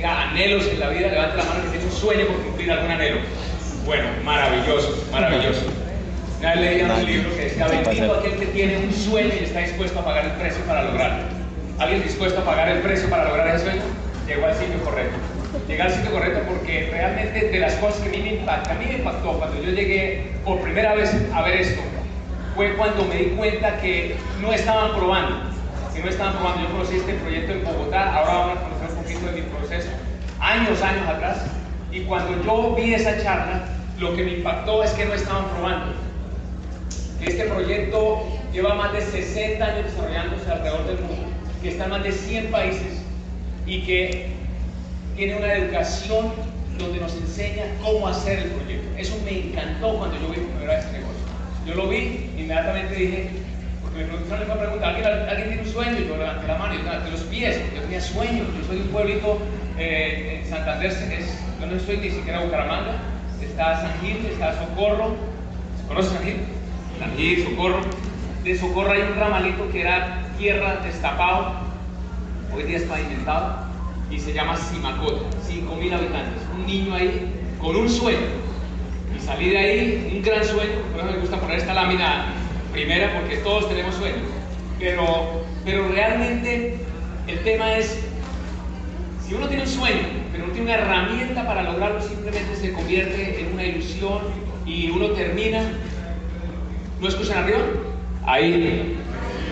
Tenga anhelos en la vida? Levante la mano que tiene un sueño por cumplir algún anhelo. Bueno, maravilloso, maravilloso. Una vez leía un libro que decía, bendito aquel que tiene un sueño y está dispuesto a pagar el precio para lograrlo. ¿Alguien dispuesto a pagar el precio para lograr ese sueño? Llegó al sitio correcto. Llegué al sitio correcto porque realmente de las cosas que a mí me impacta, a mí me impactó cuando yo llegué por primera vez a ver esto, fue cuando me di cuenta que no estaban probando, que no estaban probando. Yo conocí este proyecto en Bogotá, ahora vamos a conocer un poquito de mi proceso, años, años atrás, y cuando yo vi esa charla, lo que me impactó es que no estaban probando. Este proyecto lleva más de 60 años desarrollándose alrededor del mundo, que está en más de 100 países y que tiene una educación donde nos enseña cómo hacer el proyecto. Eso me encantó cuando yo vi por primera vez este negocio. Yo lo vi, inmediatamente dije, porque me preguntaron la pregunta, ¿alguien, ¿alguien tiene un sueño? Yo levanté la mano y levanté los pies, yo tenía sueño. Yo soy de un pueblito eh, en Santander, es, yo no estoy ni siquiera en Bucaramanga, está San Gil, está Socorro. ¿Se conoce San Gil? San Gil, Socorro. De Socorro hay un ramalito que era tierra destapado, hoy día es pavimentado, y se llama Simacota, 5.000 habitantes. Un niño ahí con un sueño. Y salí de ahí, un gran sueño, por eso me gusta poner esta lámina primera, porque todos tenemos sueños. Pero, pero realmente el tema es, si uno tiene un sueño, pero no tiene una herramienta para lograrlo, simplemente se convierte en una ilusión y uno termina. ¿No escuchan arriba? Ahí.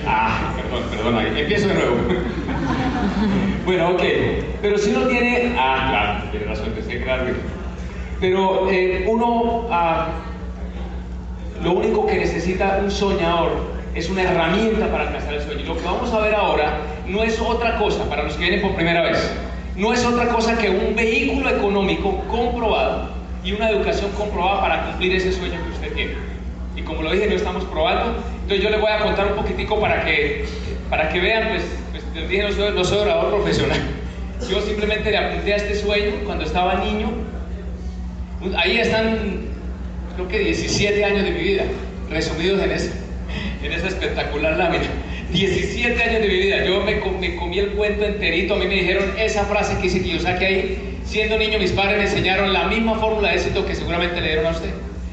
Ah, perdón, perdón, ahí. Empiezo de nuevo. bueno, ok. Pero si uno tiene. Ah, claro, tiene razón, empecé crear Pero eh, uno. ah, lo único que necesita un soñador es una herramienta para alcanzar el sueño. Y lo que vamos a ver ahora no es otra cosa, para los que vienen por primera vez, no es otra cosa que un vehículo económico comprobado y una educación comprobada para cumplir ese sueño que usted tiene. Y como lo dije, no estamos probando. Entonces yo les voy a contar un poquitico para que, para que vean, pues, pues les dije, no soy, no soy orador profesional. Yo simplemente le apunté a este sueño cuando estaba niño. Ahí están, creo que 17 años de mi vida, resumidos en, ese, en esa espectacular lámina. 17 años de mi vida, yo me, com- me comí el cuento enterito, a mí me dijeron esa frase que dice Kiyosaki ahí, siendo niño mis padres me enseñaron la misma fórmula de éxito que seguramente le dieron a usted.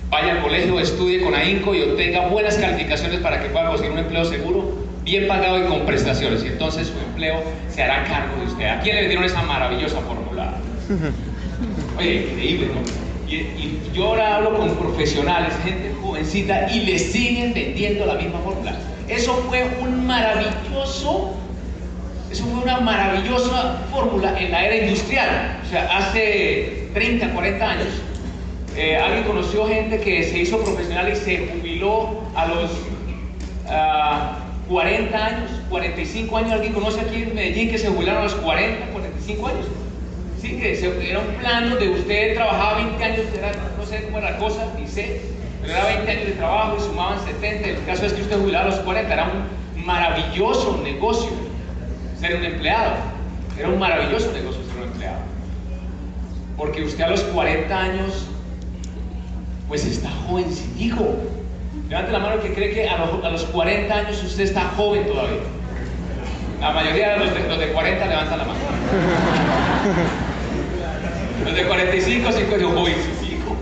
Vaya al colegio, estudie con ahínco y obtenga buenas calificaciones para que pueda conseguir un empleo seguro, bien pagado y con prestaciones. Y entonces su empleo se hará cargo de usted. ¿A quién le dieron esa maravillosa fórmula? Oye, increíble, ¿no? Y, y yo ahora hablo con profesionales, gente jovencita, y le siguen vendiendo la misma fórmula. Eso fue un maravilloso Eso fue una maravillosa fórmula en la era industrial. O sea, hace 30, 40 años, eh, alguien conoció gente que se hizo profesional y se jubiló a los 40 ah, años, 45 años. ¿Alguien conoce aquí en Medellín que se jubilaron a los 40, 45 años? Sí, que era un plano de usted trabajaba 20 años, no sé cómo era la cosa, ni sé, era 20 años de trabajo y sumaban 70. El caso es que usted jubilaba a los 40, era un maravilloso negocio ser un empleado. Era un maravilloso negocio ser un empleado. Porque usted a los 40 años, pues está jovencito. Levante la mano que cree que a los, 40 años usted está joven todavía. La mayoría de los de, los de 40 levantan la mano. Los de 45, 50, jovencito.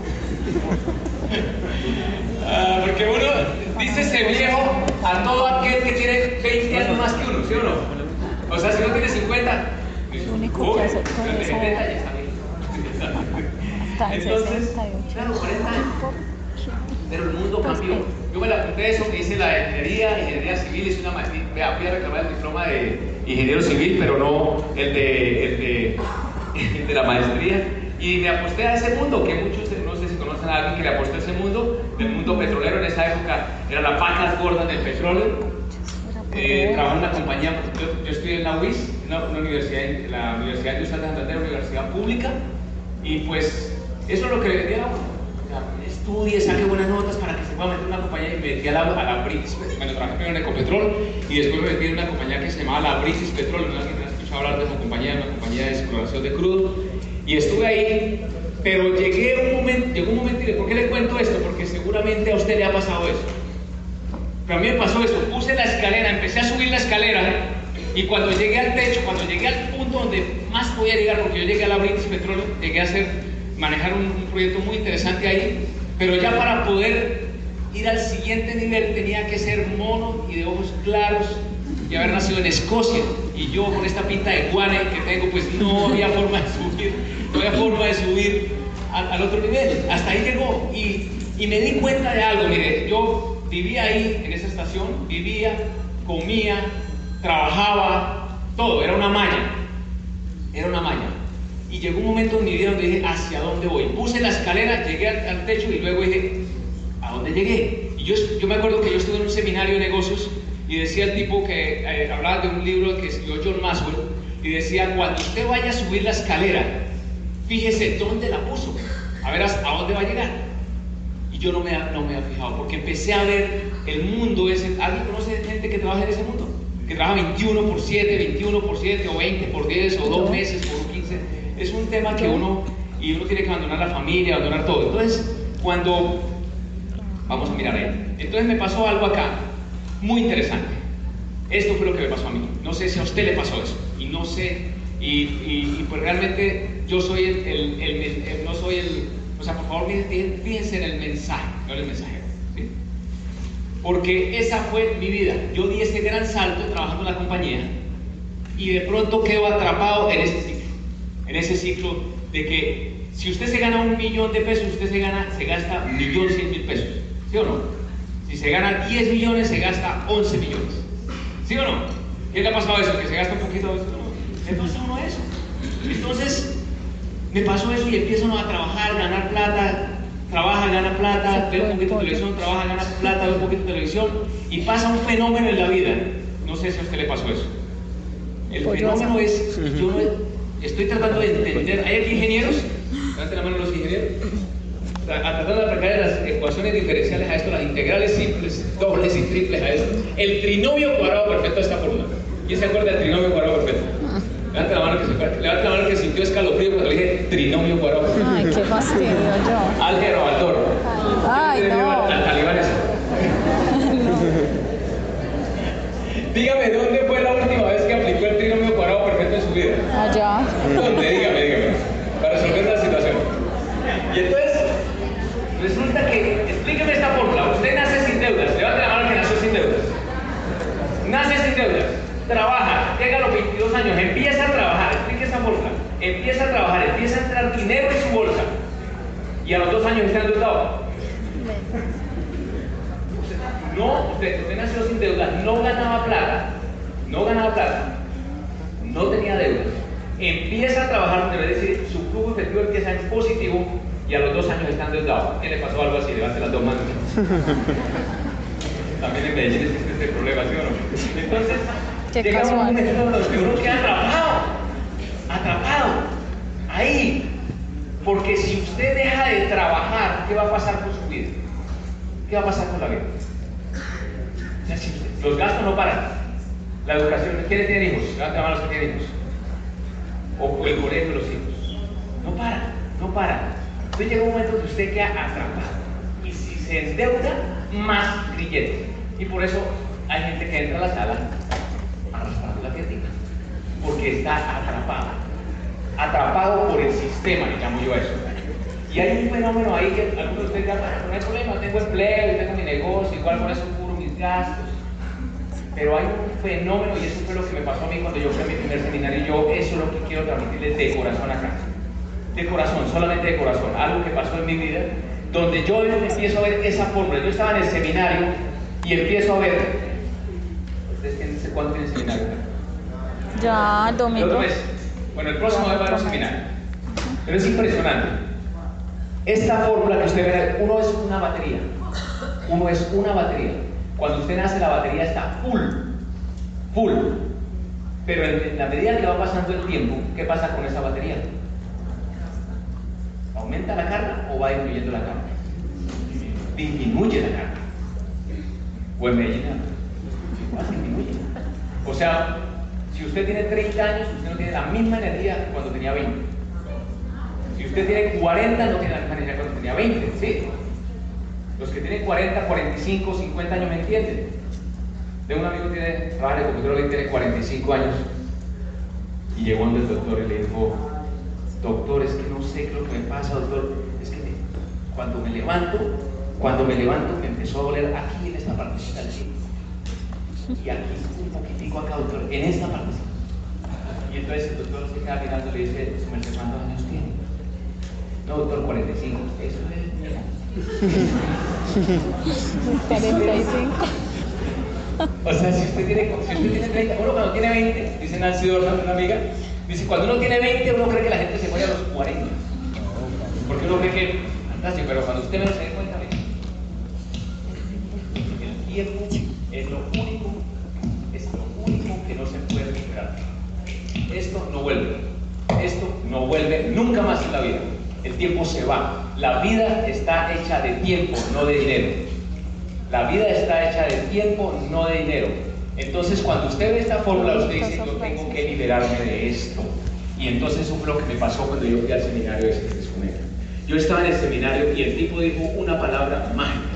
Ah, porque uno dice ese viejo a todo aquel que tiene 20 años más que uno, ¿sí o no? O sea, si uno tiene 50, único que hacer con esa Entonces, claro, 40 años. Pero el mundo pues cambió. Yo me la conté eso que hice la ingeniería, ingeniería civil, es una maestría. Vea, fui a reclamar el diploma de ingeniero civil, pero no el de, el de, el de la maestría. Y me aposté a ese mundo, que muchos, no sé si conocen a alguien que le apostó a ese mundo, el mundo petrolero en esa época, era la pacas gordas del petróleo eh, trabajo en una compañía, yo, estudié en la UIS, una, universidad, la Universidad de Santander, una universidad pública, y pues eso es lo que le decía. Estudie, saque buenas notas para que se pueda meter en una compañía y me metí a la, a la British, bueno, trabajé primero en Ecopetrol y después me metí en una compañía que se llamaba la British Petrol, no sé si has escuchado hablar de esa compañía, una compañía de exploración de crudo, y estuve ahí, pero llegué un momento, llegó un momento y ¿por qué le cuento esto? Porque seguramente a usted le ha pasado eso pero a mí me pasó eso, puse la escalera, empecé a subir la escalera y cuando llegué al techo, cuando llegué al punto donde más podía llegar, porque yo llegué a la British Petroleum, llegué a hacer, manejar un, proyecto muy interesante ahí, pero ya para poder ir al siguiente nivel tenía que ser mono y de ojos claros y haber nacido en Escocia. Y yo con esta pinta de guane que tengo, pues no había forma de subir, no había forma de subir al, otro nivel. Hasta ahí llegó y, y me di cuenta de algo, mire, yo vivía ahí, en esa estación, vivía, comía, trabajaba, todo, era una malla, era una malla. Y llegó un momento en mi vida donde dije, ¿hacia dónde voy? Puse la escalera, llegué al, techo y luego dije, ¿a dónde llegué? Y yo, yo, me acuerdo que yo estuve en un seminario de negocios y decía el tipo que eh, hablaba de un libro que escribió John Maxwell y decía, cuando usted vaya a subir la escalera, fíjese dónde la puso, a ver a dónde va a llegar yo no me, no me había fijado, porque empecé a ver el mundo ese. ¿Alguien conoce gente que trabaja en ese mundo? Que trabaja 21 por 7, 21 por 7, o 20 por 10, o 2 meses por 15. Es un tema que uno, y uno tiene que abandonar la familia, abandonar todo. Entonces, cuando, vamos a mirar ahí. Entonces me pasó algo acá, muy interesante. Esto fue lo que me pasó a mí. No sé si a usted le pasó eso. Y no sé, y, y, pues realmente yo soy el, el no soy el o sea, por favor, fíjense en el mensaje, no el mensajero. Porque esa fue mi vida. Yo di ese gran salto trabajando en la compañía y de pronto quedo atrapado en ese ciclo. En ese ciclo de que si usted se gana un millón de pesos, usted se, gana, se gasta un millón cien mil pesos. ¿Sí o no? Si se gana 10 millones, se gasta 11 millones. ¿Sí o no? ¿Qué le ha pasado eso? ¿Que se gasta un poquito? No. ¿Le pasa a uno eso? Entonces, me pasó eso y empiezo a trabajar, ganar plata, trabaja, gana plata, ve un poquito de televisión, trabaja, gana plata, ve un poquito de televisión y pasa un fenómeno en la vida. No sé si a usted le pasó eso. El fenómeno es, yo estoy tratando de entender, ¿hay aquí ingenieros? Levanten la mano los ingenieros. tratando de aplicar las ecuaciones diferenciales a esto, las integrales simples, dobles y triples a esto. El trinomio cuadrado perfecto de esta forma. ¿Quién se acuerda del trinomio cuadrado perfecto? Levanta la mano que, se, la mano que sintió escalofrío cuando le dije trinomio cuadrado. Ay, qué fastidio yo. Álgebra al toro. Ay, no. Al talibán eso. Dígame, ¿dónde fue la última vez que aplicó el trinomio cuadrado perfecto en su vida? Allá. ¿Dónde? Dígame, dígame. Para resolver la situación. Y entonces, resulta que, explíqueme esta fórmula. Usted nace sin deudas. Levante la mano que nació sin deudas. Nace sin deudas trabaja, llega a los 22 años, empieza a trabajar, explique esa bolsa, empieza a trabajar, empieza a entrar dinero en su bolsa y a los dos años está endeudado. No, usted, usted nació sin deuda, no ganaba plata, no ganaba plata. no tenía deudas, empieza a trabajar, debe decir, su flujo efectivo empieza en positivo y a los dos años está endeudado. ¿Qué le pasó algo así? Levante las dos manos. También en Medellín existe este problema, ¿sí o no? Entonces, Qué llegamos a un casual. momento donde uno queda atrapado, atrapado, ahí. Porque si usted deja de trabajar, ¿qué va a pasar con su vida? ¿Qué va a pasar con la vida? Los gastos no paran. La educación, ¿quiénes tienen hijos? Levanten la los que tienen hijos. O el colegio de los hijos. No para, no para. Entonces llega un momento que usted queda atrapado. Y si se endeuda, más grillete. Y por eso hay gente que entra a la sala Porque está atrapado. Atrapado por el sistema, le llamo yo a eso. Y hay un fenómeno ahí que algunos de ustedes dirán, bueno, no hay problema, tengo empleo, tengo mi negocio, igual con eso cubro mis gastos. Pero hay un fenómeno, y eso fue lo que me pasó a mí cuando yo fui a mi primer seminario, y yo eso es lo que quiero transmitirles de corazón acá. De corazón, solamente de corazón. Algo que pasó en mi vida, donde yo empiezo a ver esa fórmula. Yo estaba en el seminario y empiezo a ver. ¿Ustedes tienen, cuándo tienen seminario? Ya, domingo. otro mes. Bueno, el próximo mes va a seminario. Pero es impresionante. Esta fórmula que usted ve, uno es una batería. Uno es una batería. Cuando usted nace, la batería está full. Full. Pero en, la medida que va pasando el tiempo, ¿qué pasa con esa batería? ¿Aumenta la carga o va disminuyendo la carga? Disminuye la carga. O en Medellín, disminuye. O sea, si usted tiene 30 años, usted no tiene la misma energía que cuando tenía 20. Si usted tiene 40, no tiene la misma energía que cuando tenía 20, ¿sí? Los que tienen 40, 45, 50 años me entienden. Tengo un amigo que tiene, trabaja en el tiene 45 años. Y llegó donde el doctor y le dijo, doctor, es que no sé qué es lo que me pasa, doctor. Es que cuando me levanto, cuando me levanto me empezó a doler aquí en esta partecita del. Y aquí un poquitico acá, doctor, en esta parte. Y entonces el doctor se queda mirando y le dice, "Su merced, ¿cuántos años tiene? No, doctor, 45. Eso es, mira. 45. O sea, si usted tiene, si usted tiene 30, uno cuando tiene 20, dice Nancy Dornan, una amiga, dice, cuando uno tiene 20, uno cree que la gente se muere a los 40. Porque uno cree que, fantástico, pero cuando usted menos se dé cuenta, ve, el tiempo es lo único, es lo único que no se puede recuperar. Esto no vuelve. Esto no vuelve nunca más en la vida. El tiempo se va. La vida está hecha de tiempo, no de dinero. La vida está hecha de tiempo, no de dinero. Entonces, cuando usted ve esta fórmula, usted dice, yo tengo que liberarme de esto. Y entonces eso fue lo que me pasó cuando yo fui al seminario que les comento. Yo estaba en el seminario y el tipo dijo una palabra mágica.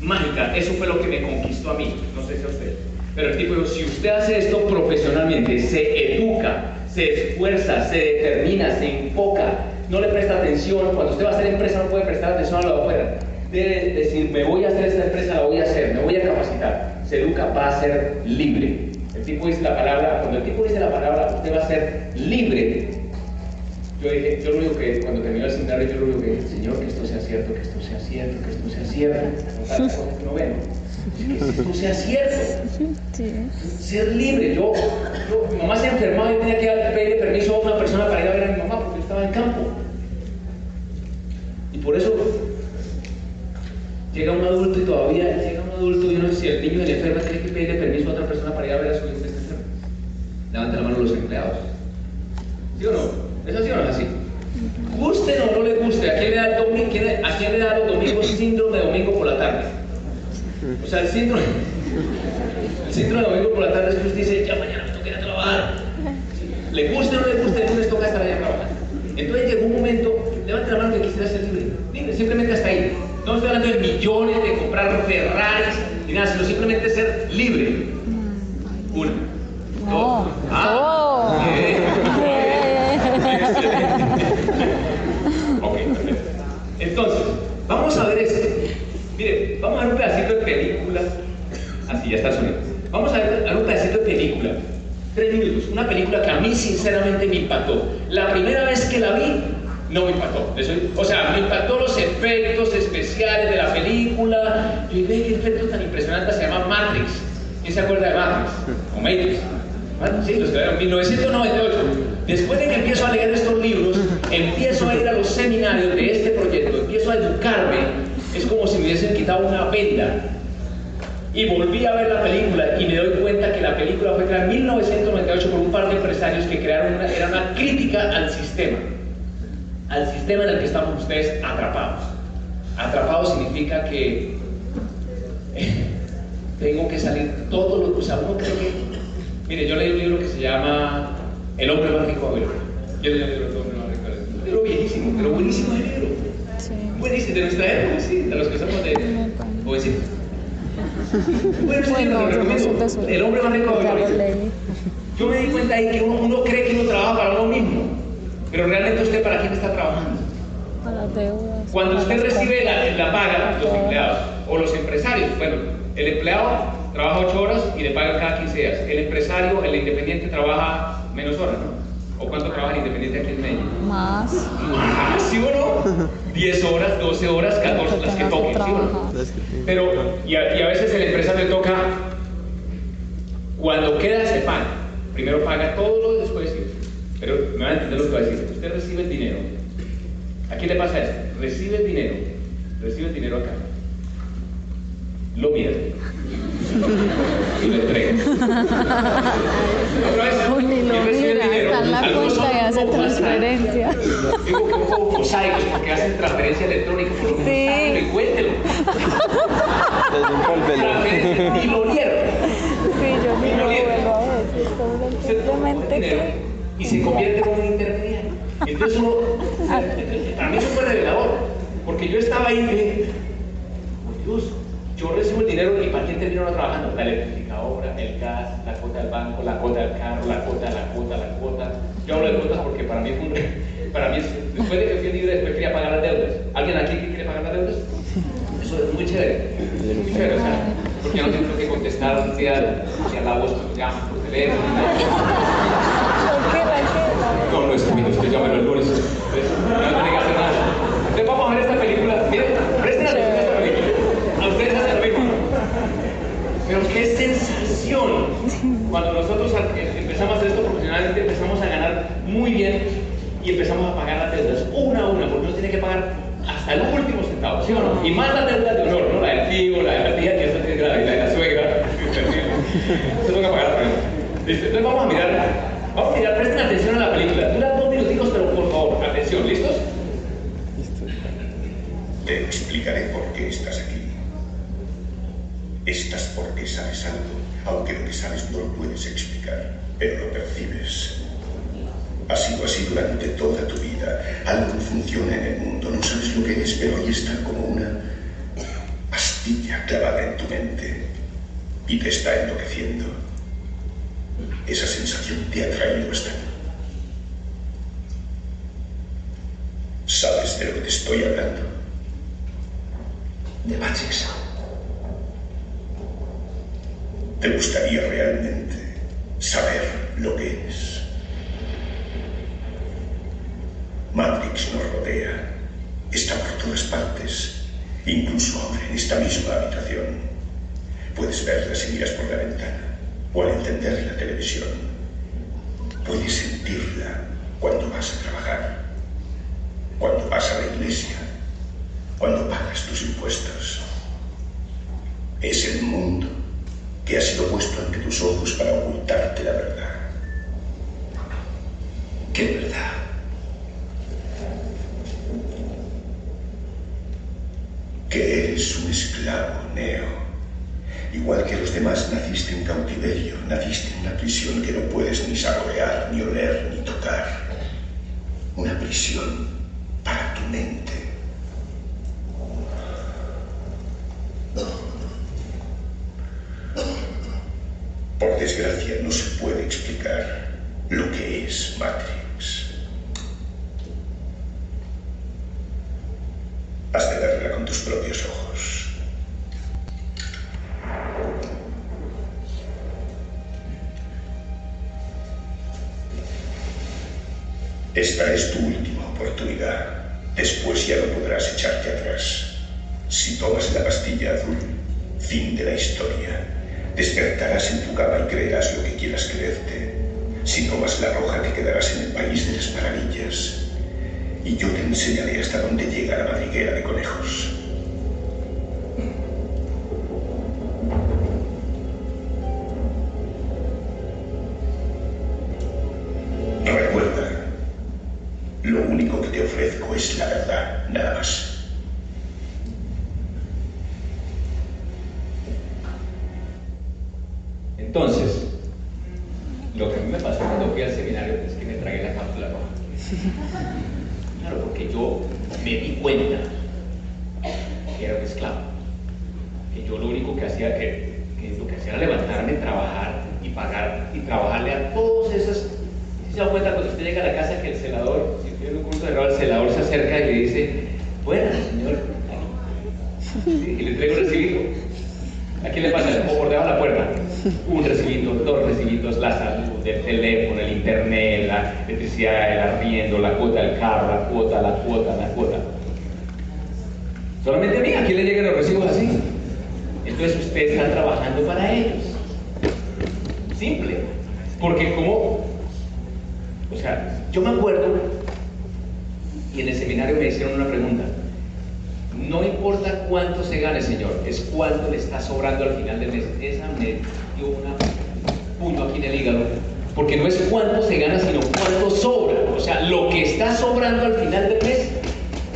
Mágica, eso fue lo que me conquistó a mí, no sé si a usted. Pero el tipo dijo, si usted hace esto profesionalmente, se educa, se esfuerza, se determina, se enfoca, no le presta atención, cuando usted va a hacer empresa no puede prestar atención a lo de afuera. Debe decir, me voy a hacer esta empresa, la voy a hacer, me voy a capacitar. Se educa, va a ser libre. El tipo dice la palabra, cuando el tipo dice la palabra, usted va a ser libre. Yo dije, yo lo único que, cuando terminó el seminario, yo lo único que dije, Señor, que esto sea cierto, que esto sea cierto, que esto sea cierto. Cosas que no ven. Que esto sea cierto ser libre. Yo, yo- mi mamá se enfermaba y tenía que pedirle permiso a una persona para ir a ver a mi mamá porque estaba en campo. Y por eso llega un adulto y todavía llega un adulto y uno si el niño se enferma tiene que pedirle permiso a otra persona para ir a ver a su hijo que está enfermo. Levanta la mano los empleados. ¿Sí o no? ¿Es así o no es así? Guste o no le guste, ¿a quién le da, el domingo, a quién le da los domingos síndrome de domingo por la tarde? O sea, el síndrome, el síndrome de domingo por la tarde es que usted dice, ya mañana me toca ir a trabajar. Le guste o no le guste, el lunes toca estar allá a trabajar. Entonces llegó un momento, levante la mano que quisiera ser libre. Libre, simplemente hasta ahí. No estoy hablando de millones, de comprar Ferraris, ni nada, sino simplemente ser libre. Una. No. Dos. Ah. Oh. Ok, perfecto. Entonces, vamos a ver este. Mire, vamos a ver un pedacito de película. Así, ya está el sonido. Vamos a ver, a ver un pedacito de película. Tres minutos. Una película que a mí sinceramente me impactó. La primera vez que la vi, no me impactó. Eso- o sea, me impactó los efectos especiales de la película. Y ve qué efecto tan impresionante se llama Matrix. ¿Quién se acuerda de Matrix? O Matrix. Ah, Sí, los crearon, 1998. Después de que empiezo a leer estos libros, empiezo a ir a los seminarios de este proyecto, empiezo a educarme, es como si me hubiesen quitado una venda. Y volví a ver la película y me doy cuenta que la película fue creada en 1998 por un par de empresarios que crearon una, era una crítica al sistema, al sistema en el que estamos ustedes atrapados. Atrapados significa que tengo que salir todos los... O sea, que... Mire, yo leí un libro que se llama El hombre más rico de. Yo leí un libro, El hombre más rico de. Un libro viejísimo, pero buenísimo el libro. Sí. Buenísimo, de nuestra época, sí, de los que somos de jovencitos. Bueno, libro Bueno, lo recomiendo. El hombre más rico de. Yo me di cuenta ahí que uno, uno cree que uno trabaja para uno mismo, pero realmente usted para quién está trabajando. A las deudas. Cuando usted recibe la, la paga, los empleados o los empresarios, bueno, el empleado trabaja 8 horas y le pagan cada 15 días. El empresario, el independiente, trabaja menos horas, ¿no? ¿O cuánto trabaja el independiente aquí en Medellín? Más. Ah, ¿Sí o no? 10 horas, 12 horas, 14, las que toquen, ¿sí o no? trabajar. Pero, y a, y a veces el empresario le toca, cuando queda se paga. Primero paga todo lo después. Pero me van a entender lo que voy a decir. Usted recibe el dinero. ¿A quién le pasa esto? Recibe el dinero. Recibe el dinero acá. Lo mira. Y lo entrega. Otra vez. La cuenta y son hace un poco más transferencia. Digo que un mosaicos porque hacen transferencia electrónica. Por lo menos Sí. sáquenlo y cuéntelo. Transferencia y lo vieron. Sí, yo Y lo vuelvo a el Simplemente que. y se convierte en un intermediario. Entonces uno, para mí eso fue revelador, porque yo estaba ahí y dije, por Dios, yo recibo el dinero y para quién termino no trabajando, la electrificadora, el gas, la cuota del banco, la cuota del carro, la cuota, la cuota, la cuota. Yo hablo de cuotas porque para mí fue un, para mí es, después de que fui libre después quería pagar las deudas. ¿Alguien aquí que quiere pagar las deudas? Eso es muy chévere, es muy chévere, o sea, porque no tengo que contestar un día si a la voz me llaman por teléfono. ni nada. ¿Por qué que? No, no es mío, usted llámelo el lunes. No tiene que hacer nada. Entonces vamos a ver esta película. Miren, presten atención a esta película. A ustedes hacen lo mismo. Pero qué sensación. Cuando nosotros eh, empezamos esto profesionalmente, empezamos a ganar muy bien y empezamos a pagar las deudas una a una, porque uno tiene que pagar hasta el último centavo, ¿sí o no? Y más las deudas de honor, ¿no? La del tío, la de la tía, que eso es grave, la de la suegra. Eso toca pagar. Listo, entonces vamos a mirar, vamos a mirar, presten atención a la película. Dura dos minuticos, pero por favor, atención, ¿listos? Te explicaré por qué estás aquí. Estás porque sabes algo, aunque lo que sabes no lo puedes explicar, pero lo percibes. Ha sido así durante toda tu vida. Algo funciona en el mundo, no sabes lo que es, pero ahí está como una pastilla clavada en tu mente y te está enloqueciendo. Esa sensación te ha traído hasta aquí. ¿Sabes de lo que te estoy hablando? De Matrix. ¿Te gustaría realmente saber lo que es? Matrix nos rodea. Está por todas partes. Incluso ahora en esta misma habitación. Puedes verla si miras por la ventana o al encender la televisión. Puedes sentirla cuando vas a trabajar, cuando vas a la iglesia, cuando pagas tus impuestos. Es el mundo que ha sido puesto ante tus ojos para ocultarte la verdad. ¿Qué verdad? Que eres un esclavo, Neo. Igual que los demás, naciste en cautiverio, naciste en una prisión que no puedes ni saborear, ni oler, ni tocar. Una prisión para tu mente. Esclavo. Que yo lo único que hacía, que, lo que hacía era levantarme, trabajar y pagar y trabajarle a todos esos. ¿Sí se da cuenta cuando usted llega a la casa que el celador, si tiene un curso de rol, el celador se acerca y le dice, buenas, señor. Y le entrega un recibido. ¿A quién le pasa? O por debajo de la puerta. Un recibito, dos recibitos, la salud, el teléfono, el internet, la electricidad, el arriendo, la cuota del carro, la cuota, la cuota, la cuota. Solamente a mí, ¿a quién le llegan los recibos así? Entonces usted está trabajando para ellos. Simple. Porque como, o sea, yo me acuerdo y en el seminario me hicieron una pregunta. No importa cuánto se gane, Señor, es cuánto le está sobrando al final del mes. Esa me dio un punto aquí en el hígado. Porque no es cuánto se gana, sino cuánto sobra. O sea, lo que está sobrando al final del mes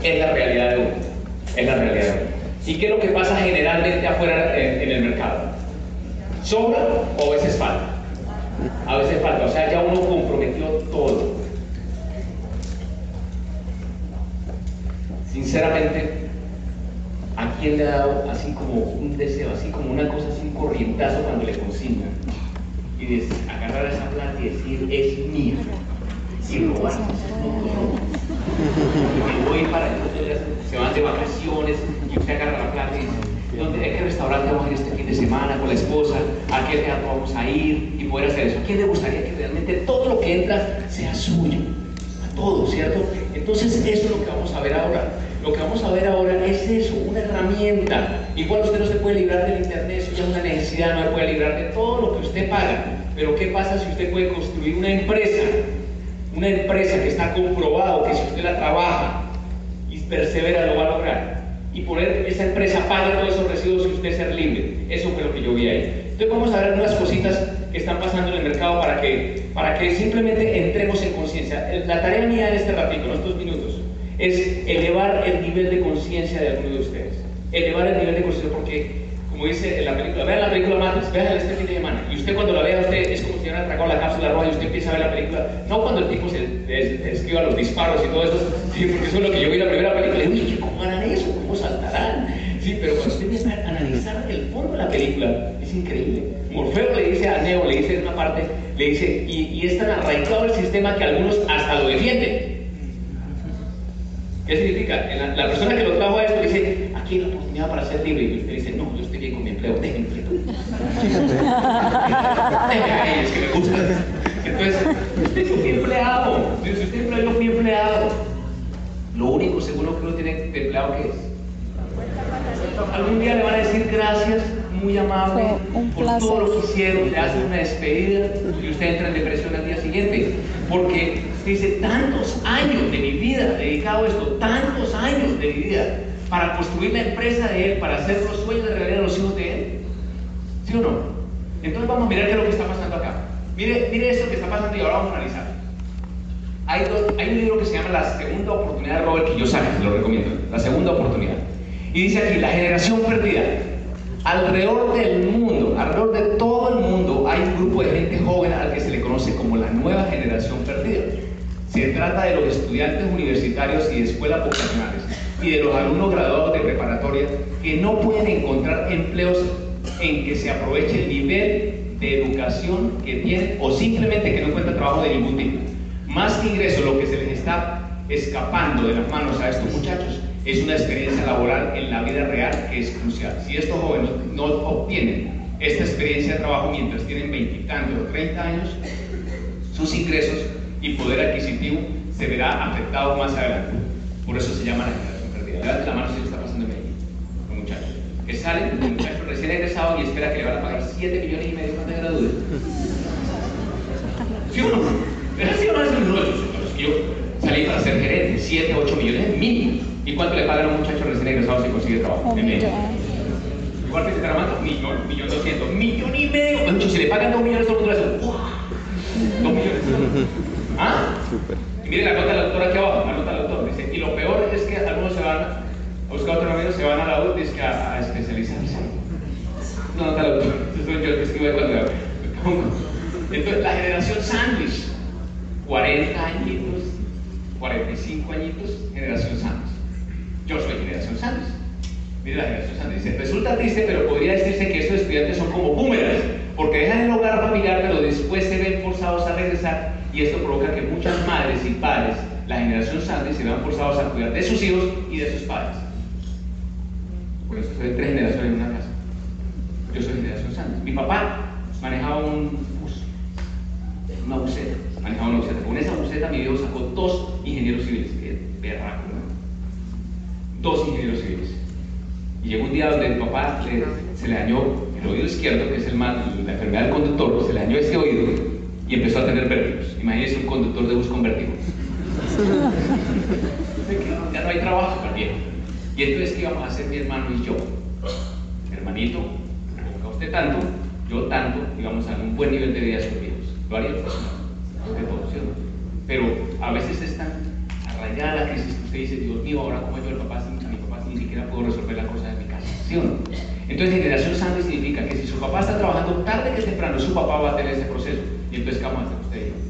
es la realidad de uno. Es la realidad. ¿Y qué es lo que pasa generalmente afuera en, en el mercado? ¿Sobra o a veces falta? A veces falta. O sea, ya uno comprometió todo. Sinceramente, ¿A quién le ha dado así como un deseo, así como una cosa, así un corrientazo cuando le consignan? Y des, agarrar esa plata y decir, es mía. Y robar. Y voy para entonces, se van de vacaciones y usted agarra la plata y dice, ¿dónde, ¿a qué restaurante vamos a ir este fin de semana con la esposa? ¿A qué teatro vamos a ir? Y poder hacer eso. ¿A quién le gustaría que realmente todo lo que entra sea suyo? A todos, ¿cierto? Entonces, eso es lo que vamos a ver ahora. Lo que vamos a ver ahora es eso, una herramienta. Igual usted no se puede librar del internet, eso ya es una necesidad, no se puede librar de todo lo que usted paga. Pero ¿qué pasa si usted puede construir una empresa? Una empresa que está comprobado que si usted la trabaja y persevera lo va a lograr. Y poner esa empresa paga todos esos residuos y usted ser libre. Eso fue lo que yo vi ahí. Entonces vamos a ver unas cositas que están pasando en el mercado para que, para que simplemente entremos en conciencia. La tarea mía en este ratito, en estos minutos, es elevar el nivel de conciencia de alguno de ustedes. Elevar el nivel de conciencia porque, como dice en la película, vean la película Matrix, vean este fin de semana. Y usted cuando la vea, usted es como si hubiera atracado la cápsula roja y usted empieza a ver la película. No cuando el tipo se, esquiva los disparos y todo eso, sí, porque eso es lo que yo vi en la primera película. Y dije, ¿cómo harán eso? ¿Cómo saltarán? Sí, pero cuando usted empieza a analizar el fondo de la película, es increíble. Morfeo le dice a Neo, le dice en una parte, le dice, y, y es tan arraigado el sistema que algunos hasta lo defienden. ¿Qué significa? La, la, persona que lo trajo a esto dice, aquí hay la oportunidad para ser libre. Y usted dice, no, yo empleo, déjenme empleo. Déjenme es que me gusta. Entonces, usted es un empleado. Si usted es empleado, yo fui empleado. Lo único seguro que uno tiene de empleado que es. Algún día le van a decir gracias, muy amable, por todo lo que hicieron, le hacen una despedida y usted entra en depresión al día siguiente. Porque dice, tantos años de mi vida dedicado a esto, tantos años de mi vida para construir la empresa de él, para hacer los sueños de realidad de los hijos de él. ¿Sí o no? Entonces vamos a mirar qué es lo que está pasando acá. Mire, mire esto que está pasando y ahora vamos a analizar. Hay, un libro que se llama La Segunda Oportunidad de Robert Kiyosaki, se lo recomiendo. La Segunda Oportunidad. Y dice aquí, la generación perdida. Alrededor del mundo, alrededor de todo el mundo, hay un grupo de gente joven al que se le conoce como la nueva generación perdida. Se trata de los estudiantes universitarios y de escuelas vocacionales y de los alumnos graduados de preparatoria que no pueden encontrar empleos en que se aproveche el nivel de educación que tienen o simplemente que no encuentran trabajo de ningún tipo. Más que ingresos, lo que se les está escapando de las manos a estos muchachos es una experiencia laboral en la vida real que es crucial. Si estos jóvenes no obtienen esta experiencia de trabajo mientras tienen veintitantos o treinta años, sus ingresos y poder adquisitivo se verá afectado más adelante. Por eso se llama la perdida. Levante la mano si lo está pasando en Medellín, los muchachos. Que salen, un muchacho recién egresado y espera que le van a pagar 7 millones y medio cuando gradúe. ¿Sí o no? ¿Es así o no es un rollo? Yo salí para ser gerente, 7, 8 millones mínimo. ¿Y cuánto le pagan a un muchacho recién egresado si consigue trabajo? Un En millón. Igual que se Caramanta, millón, millón doscientos, millón y medio. Mucho, si le pagan dos millones, todo el mundo le hace, ¡guau! Dos millones. ¿Ah? Y mire la nota del autor aquí abajo, la nota del autor. Dice, y lo peor es van a buscar otro amigo, se van a la U, dice que a, a especializarse. No, autor. Eso yo que escribo cuando me pongo. Entonces, la generación sándwich, 40 añitos, 45 añitos, generación sándwich. Yo soy generación sándwich. Mire la generación sándwich. Dice, resulta triste, pero podría decirse que estos estudiantes son como boomerangs, porque dejan el hogar familiar, pero después se ven forzados a regresar, y esto provoca que muchas madres y padres, la generación sándwich, se vean forzados a cuidar de sus hijos y de sus padres. Por eso soy tres generaciones en una casa. Yo soy generación sándwich. Mi papá manejaba un bus, una buseta, manejaba una buseta. Con esa buseta mi viejo sacó dos ingenieros civiles, que berraco, ¿no? Dos ingenieros civiles. Y llegó un día donde el papá se le dañó el oído izquierdo, que es el mal, la enfermedad del conductor, se le dañó ese oído y empezó a tener vértigos. Imagínese un conductor de bus con vértigos. ya no hay trabajo para viejo. Y entonces, ¿qué íbamos a hacer mi hermano y yo? Hermanito, ponga usted tanto, yo tanto, y vamos a un buen nivel de vida a sus. Lo haría todo, ¿sí? Pero a veces es tan la crisis que usted dice, Dios mío, ahora cómo yo el papá, a mi papá ni siquiera puedo resolver la cosa de mi casa, ¿sí o no? Entonces, generación sándwich significa que si su papá está trabajando tarde que temprano, su papá va a tener ese proceso. Y entonces, ¿qué vamos a hacer usted y yo?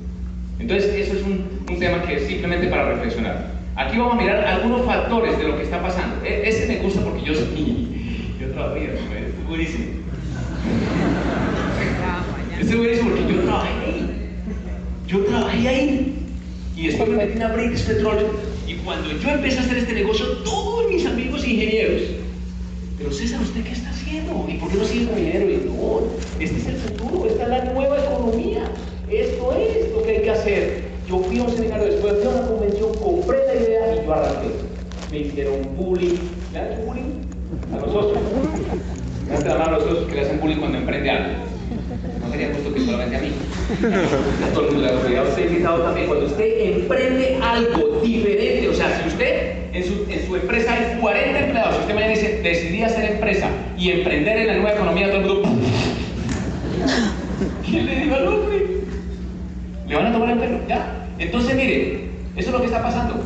Entonces, eso es un, un tema que simplemente para reflexionar. Aquí vamos a mirar algunos factores de lo que está pasando. E- ese me gusta porque yo soy yo todavía, es buenísimo. Ese es buenísimo porque yo trabajé ahí. Yo trabajé ahí. Y después me metí en British Petroleum. Y cuando yo empecé a hacer este negocio, todos mis amigos ingenieros, pero César, ¿usted qué está haciendo? ¿Y por qué no sigue con dinero? Y no, este es el futuro, esta es la nueva economía. Esto es lo que hay que hacer. Yo fui a un seminario después, fui a una convención, compré la idea y yo arranqué. Me hicieron bullying. ¿Le han hecho bullying? A los socios. Levante la mano a los socios que le hacen bullying cuando emprende algo. No sería justo que solamente a mí. A todo el mundo le hago. Usted invitado también. Cuando usted emprende algo diferente, o sea, si usted en su, en su empresa hay 40 empleados, si usted mañana dice, decidí hacer empresa y emprender en la nueva economía, todo el mundo. ¿Quién le dijo al hombre? Le van a tomar el pelo, ya. Entonces, mire, eso es lo que está pasando.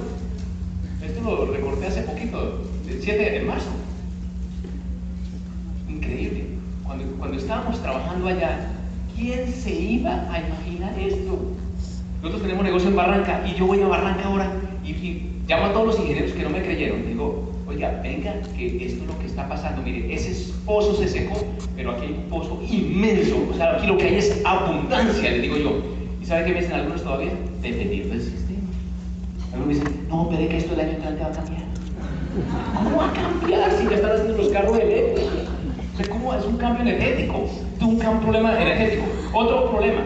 Esto lo recorté hace poquito, el 7 de marzo. Increíble. Cuando, cuando estábamos trabajando allá, ¿quién se iba a imaginar esto? Nosotros tenemos negocio en Barranca y yo voy a Barranca ahora y, y llamo a todos los ingenieros que no me creyeron. Digo, oiga, venga, que esto es lo que está pasando. Mire, ese pozo se secó, pero aquí hay un pozo inmenso. O sea, aquí lo que hay es abundancia, les digo yo. ¿Y sabe qué dicen algunos todavía? Dependiendo del sistema. Algunos dicen, no, pero es que esto el año entrante va a cambiar. ¿Cómo va a cambiar si ya están haciendo los carros eléctricos? O sea, ¿cómo es un cambio energético? Un gran problema energético. Otro problema.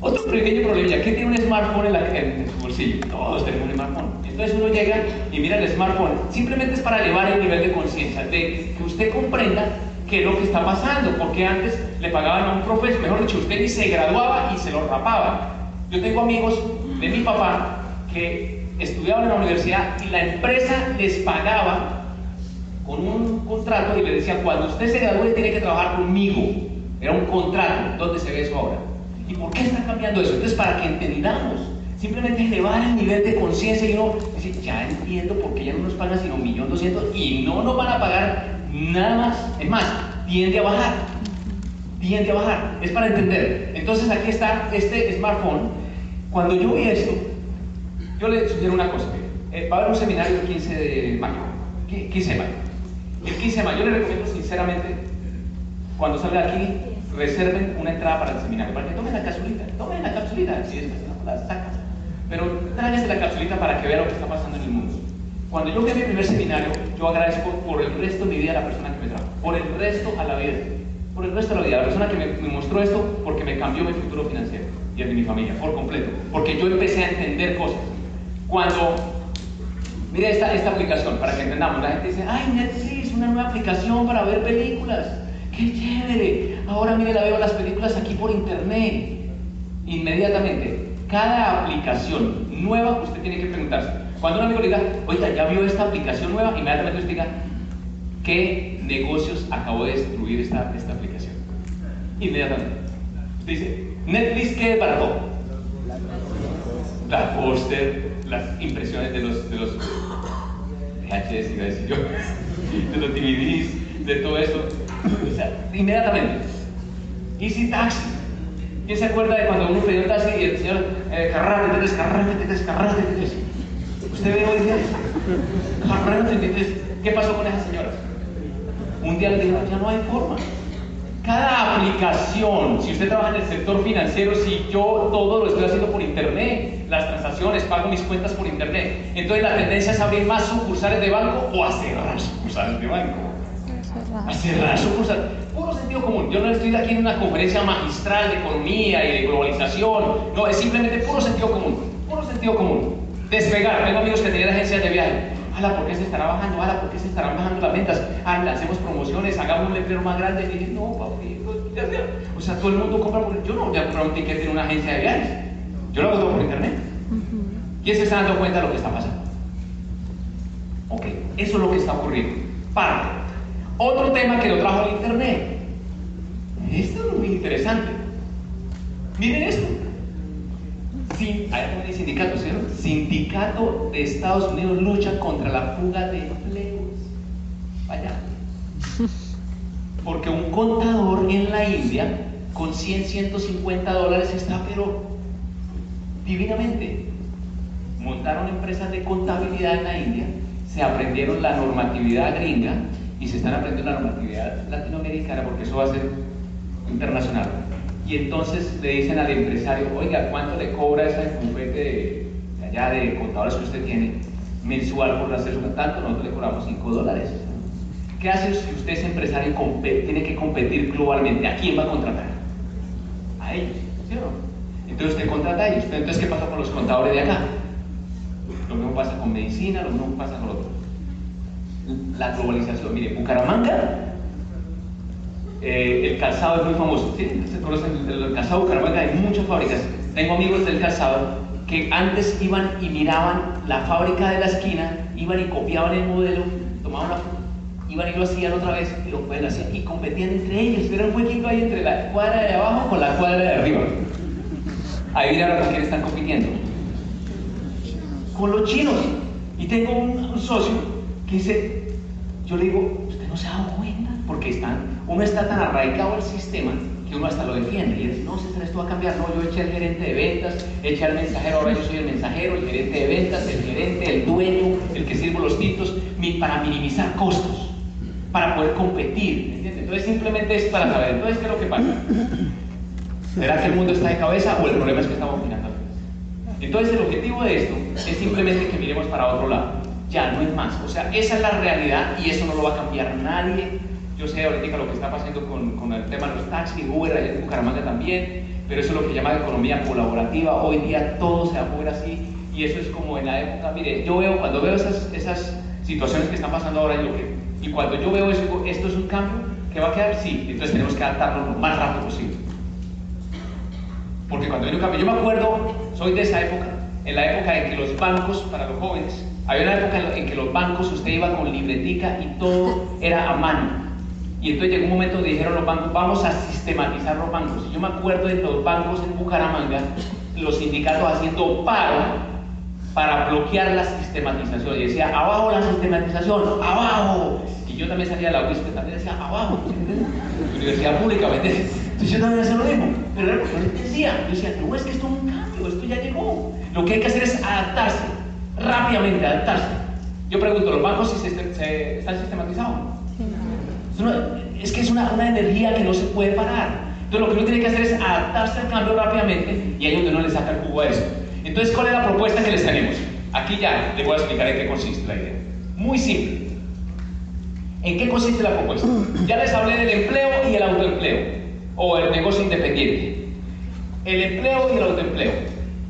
Otro pequeño problema. ¿Quién tiene un smartphone en, la- en su bolsillo? Todos tenemos un smartphone. Entonces uno llega y mira el smartphone. Simplemente es para elevar el nivel de conciencia, de que usted comprenda qué es lo que está pasando. Porque antes le pagaban a un profesor, mejor dicho, usted ni se graduaba y se lo rapaban. Yo tengo amigos de mi papá que estudiaban en la universidad y la empresa les pagaba con un contrato y le decían, cuando usted se gradúe tiene que trabajar conmigo. Era un contrato. ¿Dónde se ve eso ahora? ¿Y por qué está cambiando eso? Entonces, para que entendamos, simplemente elevar el nivel de conciencia y uno decir, ya entiendo por qué ya no nos pagan sino un millón doscientos y no nos van a pagar nada más. Es más, tiende a bajar. Tiende a bajar. Es para entender. Entonces, aquí está este smartphone. Cuando yo vi esto, yo le sugiero una cosa. eh, va a haber un seminario el 15 de mayo. Qui- 15 de mayo. El 15 de mayo yo le recomiendo sinceramente, cuando salga aquí, reserven una entrada para el seminario, para que tomen la capsulita. Tomen la capsulita, si es no la sacan. Pero tráiganse la capsulita para que vean lo que está pasando en el mundo. Cuando yo fui a mi primer seminario, yo agradezco por el resto de mi vida a la persona que me trajo. Por el resto a la vida. Por el resto de la vida. La persona que me, me mostró esto porque me cambió mi futuro financiero y el de mi familia, por completo. Porque yo empecé a entender cosas. Cuando Mira esta, esta aplicación para que entendamos. La gente dice, ay, Netflix, una nueva aplicación para ver películas. ¡Qué chévere! Ahora, mire, la veo las películas aquí por internet. inmediatamente, cada aplicación nueva, usted tiene que preguntarse. Cuando un amigo le diga, oiga, ya vio esta aplicación nueva, inmediatamente usted diga, ¿qué negocios acabó de destruir esta, esta aplicación? Inmediatamente. Usted dice, Netflix, ¿qué para todo? La póster, las impresiones de los, de los VHS, iba a decir yo, de los DVDs, de todo eso. O sea, inmediatamente. Easy Taxi. ¿Quién se acuerda de cuando uno pidió el taxi y el señor eh, carrate, descarrate, descarrate, Usted ve hoy carrate, ¿qué pasó con esas señoras? Un día le dijo, ya no hay forma. Cada aplicación, si usted trabaja en el sector financiero, si yo todo lo estoy haciendo por internet, las transacciones, pago mis cuentas por internet, entonces la tendencia es abrir más sucursales de banco o a cerrar sucursales de banco. A cerrar sucursales. Puro sentido común. Yo no estoy aquí en una conferencia magistral de economía y de globalización. No, es simplemente puro sentido común. Puro sentido común. Despegar. Tengo amigos que tenían agencias de viaje. Ala, ¿por qué se estará bajando? Ala, ¿por qué se estarán bajando las ventas? Ala, hacemos promociones, hagamos un letrero más grande. Y dije, no, papi, o sea, todo el mundo compra por Yo no voy a comprar un ticket en una agencia de viajes. Yo lo hago todo por internet. ¿Quién se está dando cuenta de lo que está pasando? Ok, eso es lo que está ocurriendo. Parte. Otro tema que lo trajo el internet. Esto es muy interesante. Miren esto. Sin, hay sindicato, ¿cierto? Sindicato de Estados Unidos lucha contra la fuga de empleos. Vaya. Porque un contador en la India con 100, 150 dólares está, pero divinamente. Montaron empresas de contabilidad en la India, se aprendieron la normatividad gringa y se están aprendiendo la normatividad latinoamericana porque eso va a ser internacional. Y entonces le dicen al empresario, oiga, ¿cuánto le cobra ese bufete de, allá de contadores que usted tiene mensual por hacer su tanto? Nosotros le cobramos 5 dólares. ¿Qué hace si usted es empresario y tiene que competir globalmente? ¿A quién va a contratar? A ellos, ¿sí o no? Entonces usted contrata a ellos. Entonces, ¿qué pasa con los contadores de acá? Lo mismo pasa con medicina, lo mismo pasa con otro. La globalización. Mire, Bucaramanga, eh, el calzado es muy famoso. ¿sí? Se conocen el, calzado Bucaramanga, hay muchas fábricas. Tengo amigos del calzado que antes iban y miraban la fábrica de la esquina, iban y copiaban el modelo, tomaban la iban y lo hacían otra vez y lo pueden hacer y competían entre ellos. Era un huequito ahí entre la cuadra de abajo con la cuadra de arriba. Ahí mira con quién están compitiendo. Con los chinos. Y tengo un, socio que dice, yo le digo, usted no se ha dado cuenta, porque están, uno está tan arraigado al sistema que uno hasta lo defiende. Y dice, no, César, esto va a cambiar. No, yo eché al gerente de ventas, eché al mensajero, ahora yo soy el mensajero, el gerente de ventas, el gerente, el dueño, el que sirvo los títulos, para minimizar costos para poder competir. Entonces simplemente es para saber, entonces, ¿qué es lo que pasa? ¿Será que el mundo está de cabeza o el problema es que estamos mirando Entonces el objetivo de esto es simplemente que miremos para otro lado. Ya, no es más. O sea, esa es la realidad y eso no lo va a cambiar nadie. Yo sé ahorita lo que está pasando con, con el tema de los taxis, Uber, allá en Bucaramanga también, pero eso es lo que llama economía colaborativa. Hoy día todo se va a mover así y eso es como en la época, mire, yo veo, cuando veo esas, esas situaciones que están pasando ahora, yo y cuando yo veo eso, esto es un cambio que va a quedar, sí, entonces tenemos que adaptarnos lo más rápido posible. Porque cuando viene un cambio, yo me acuerdo, soy de esa época, en la época en que los bancos, para los jóvenes, había una época en que los bancos usted iba con libretica y todo era a mano. Y entonces llegó un momento donde dijeron los bancos, vamos a sistematizar los bancos. Y yo me acuerdo de los bancos en Bucaramanga, los sindicatos haciendo paro para bloquear la sistematización. Y decía, abajo la sistematización, abajo. Y yo también salía de la UISP, también decía, abajo. Universidad pública, Entonces yo también hacía lo mismo. Pero era porque yo decía, yo decía, no, es que esto es un cambio, esto ya llegó. Lo que hay que hacer es adaptarse, rápidamente adaptarse. Yo pregunto, ¿los bancos si se, están sistematizados? Es que es una, energía que no se puede parar. Entonces lo que uno tiene que hacer es adaptarse al cambio rápidamente y ahí es donde uno le saca el jugo a eso. Entonces, ¿cuál es la propuesta que les tenemos? Aquí ya les voy a explicar en qué consiste la idea. Muy simple. ¿En qué consiste la propuesta? Ya les hablé del empleo y el autoempleo, o el negocio independiente. El empleo y el autoempleo.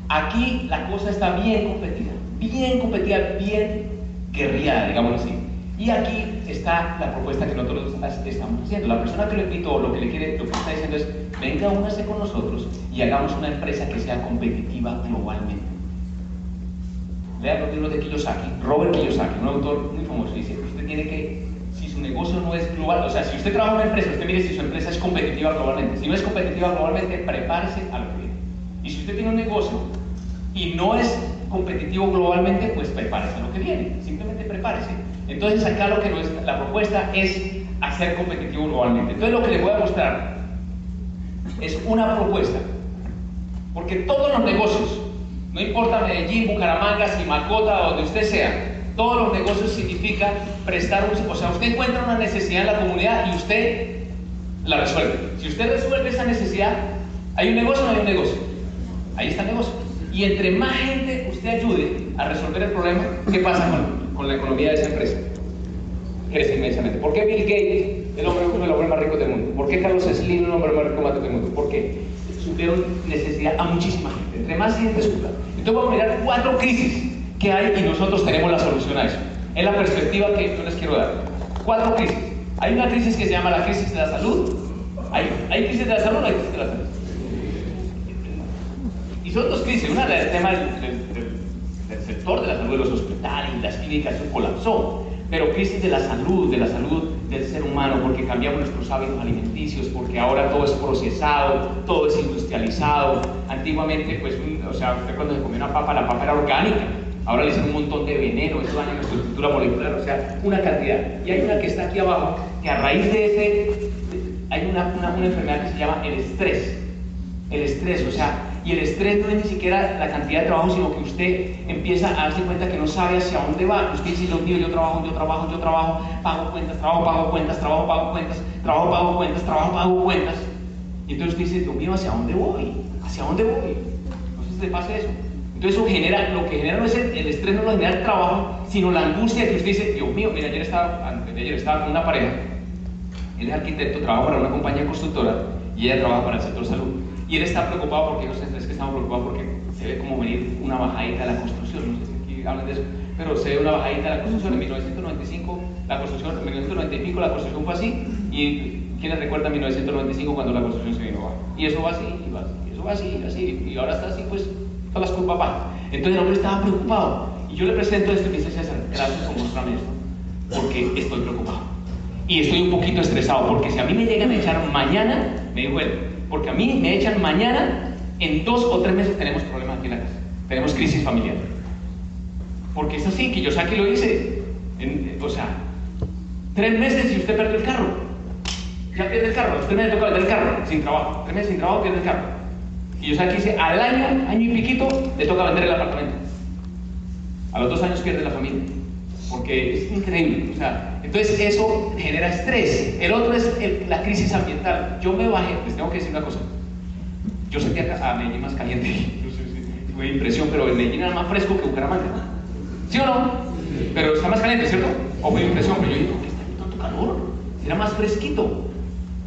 Aquí la cosa está bien competida, bien competida, bien guerrillada, digamos así. Y aquí está la propuesta que nosotros estamos haciendo. La persona que lo invitó, lo que le quiere, lo que está diciendo es, venga, únase con nosotros y hagamos una empresa que sea competitiva globalmente. Lean los libros de Kiyosaki, Robert Kiyosaki, un autor muy famoso, dice, usted tiene que, si su negocio no es global, o sea, si usted trabaja en una empresa, usted mire si su empresa es competitiva globalmente. Si no es competitiva globalmente, prepárese a lo que viene. Y si usted tiene un negocio y no es competitivo globalmente, pues prepárese a lo que viene. Simplemente prepárese. Entonces acá lo que la propuesta es hacer competitivo globalmente. Entonces lo que les voy a mostrar es una propuesta. Porque todos los negocios, no importa Medellín, Bucaramanga, Simacota, donde usted sea, todos los negocios significa prestar un... O sea, usted encuentra una necesidad en la comunidad y usted la resuelve. Si usted resuelve esa necesidad, ¿hay un negocio o no hay un negocio? Ahí está el negocio. Y entre más gente usted ayude a resolver el problema, ¿qué pasa con, con la economía de esa empresa? Crece inmensamente. ¿Por qué Bill Gates es el hombre, más ricos del mundo? ¿Por qué Carlos Slim es el hombre más rico del mundo? Porque supieron necesidad a muchísima gente. Entre más gente supla. Entonces vamos a mirar cuatro crisis que hay y nosotros tenemos la solución a eso. Es la perspectiva que yo les quiero dar. Cuatro crisis. Hay una crisis que se llama la crisis de la salud. Hay, hay crisis de la salud, hay crisis de la salud. Y son dos crisis. Una del tema del, del, del, sector de la salud, de los hospitales y las clínicas, eso colapsó. Pero crisis de la salud, de la salud del ser humano, porque cambiamos nuestros hábitos alimenticios, porque ahora todo es procesado, todo es industrializado. Antiguamente, pues, o sea, usted cuando se comía una papa, la papa era orgánica. Ahora le hacen un montón de veneno, eso daña nuestra estructura molecular, o sea, una cantidad. Y hay una que está aquí abajo, que a raíz de ese, hay una, una, una enfermedad que se llama el estrés. El estrés, o sea, y el estrés no es ni siquiera la cantidad de trabajo, sino que usted empieza a darse cuenta que no sabe hacia dónde va. Usted dice, Dios mío, yo trabajo, yo trabajo, yo trabajo, pago cuentas, trabajo, pago cuentas, trabajo, pago cuentas, trabajo, pago cuentas, trabajo, pago cuentas. Y entonces usted dice, Dios mío, ¿hacia dónde voy? ¿Hacia dónde voy? Entonces le pasa eso. Entonces eso genera, lo que genera no es el, el, estrés, no lo genera el trabajo, sino la angustia que usted dice, Dios mío, mira, ayer estaba, ayer estaba con una pareja, él es arquitecto, trabaja para una compañía constructora y ella trabaja para el sector salud. Y él está preocupado porque, no sé, es que estamos preocupados porque se ve como venir una bajadita de la construcción, no sé si aquí hablan de eso, pero se ve una bajadita de la construcción. En 1995, la construcción, en 1995 la construcción fue así, y ¿quiénes recuerdan 1995 cuando la construcción se vino? Y eso va así, y va así, y eso va así, y así, y ahora está así, pues todas las culpas van. Entonces el hombre estaba preocupado, y yo le presento esto y me dice, César, gracias por mostrarme esto, porque estoy preocupado. Y estoy un poquito estresado, porque si a mí me llegan a echar mañana, me dijo él, porque a mí me echan mañana, en dos o tres meses tenemos problemas aquí en la. Tenemos crisis familiar. Porque es así, que yo saqué lo hice. En, o sea, tres meses y usted perdió el carro. Ya pierde el carro. Usted me toca vender el carro sin trabajo. Tres meses sin trabajo pierde el carro. Y yo saqué al año, año y piquito, le toca vender el apartamento. A los dos años pierde la familia. Porque es increíble. O sea, entonces eso genera estrés. El otro es el, la crisis ambiental. Yo me bajé, les tengo que decir una cosa. Yo sentí a, a Medellín más caliente. Sé fue impresión, pero el Medellín era más fresco que Bucaramanga. ¿Sí o no? Pero está más caliente, ¿cierto? O fue impresión, pero yo digo, ¿qué está aquí tanto calor? Era más fresquito.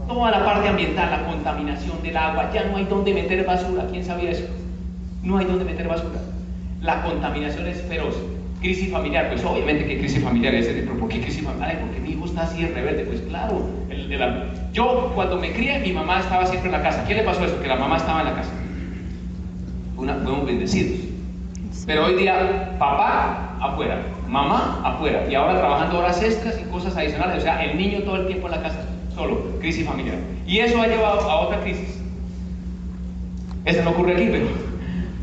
Toda la parte ambiental, la contaminación del agua, ya no hay donde meter basura. ¿Quién sabía eso? No hay donde meter basura. La contaminación es feroz crisis familiar, pues obviamente que crisis familiar es, pero ¿por qué crisis familiar? porque mi hijo está así de rebelde, pues claro. El, el, yo cuando me crié, mi mamá estaba siempre en la casa. ¿Qué le pasó eso? Que la mamá estaba en la casa. Una, fuimos bendecidos. Pero hoy día, papá afuera, mamá afuera, y ahora trabajando horas extras y cosas adicionales. O sea, el niño todo el tiempo en la casa, solo, crisis familiar. Y eso ha llevado a otra crisis. Esa no ocurre aquí, pero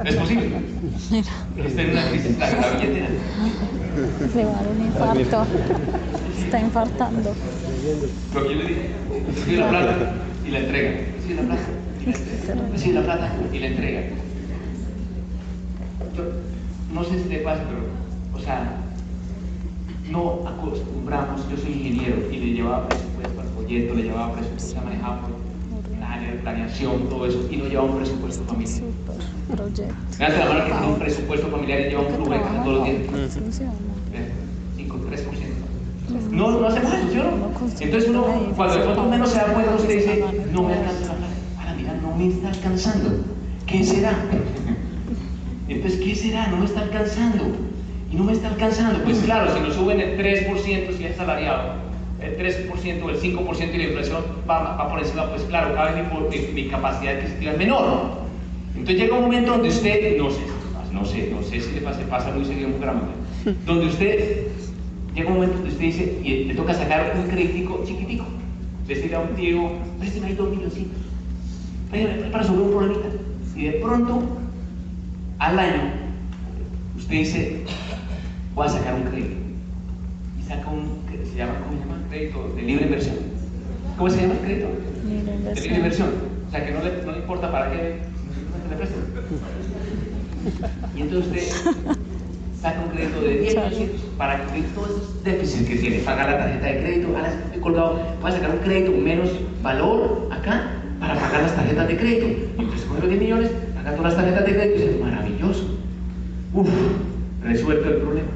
es posible. Está en una crisis, la, la billetera. Le va a dar un infarto. Está infartando. Lo que yo le dije, recibe la plata y la entrega. Recibe la plata y la entrega. Recibe la plata y la entrega. Yo, no sé si te pasa, pero, o sea, no acostumbramos, yo soy ingeniero y le llevaba presupuesto al proyecto, le llevaba presupuesto, se manejaba planeación, todo eso, y no lleva un presupuesto familiar. Gracias a la mano que tiene un presupuesto familiar y lleva un flujo de caja todos los días. 5, 3%. No, no hacemos eso, ¿sí o no? Entonces uno, cuando de pronto menos se da cuenta, usted dice, no me alcanza la plata. Ahora mira, no me está alcanzando. ¿Qué será? Entonces, ¿qué será? No me está alcanzando. y no me está alcanzando. Pues claro, si nos suben el 3% si es salariado, el 3% o el 5% y la inflación va, va, por encima, pues claro, cada vez mi, mi, capacidad adquisitiva es menor. Entonces llega un momento donde usted, no sé, no sé, no sé si le pasa, pasa muy seguido en Bucaramanga, donde usted, llega un momento donde usted dice, y le toca sacar un crédito chiquitico, decirle a un tío, présteme ahí dos milloncitos, para resolver un problemita. Y de pronto, al año, usted dice, voy a sacar un crédito. Y saca un, se llama, ¿cómo se llama? Crédito de libre inversión. ¿Cómo se llama el crédito? Libre De libre inversión. O sea, que no le, no le importa para qué le prestan. Y entonces usted saca un crédito de 10 millones para cubrir todos esos déficits que tiene. Pagar la tarjeta de crédito, ahora estoy colgado, voy a sacar un crédito con menos valor acá para pagar las tarjetas de crédito. Y pues con los 10 millones, paga todas las tarjetas de crédito y dice, maravilloso. Uf, resuelto el problema.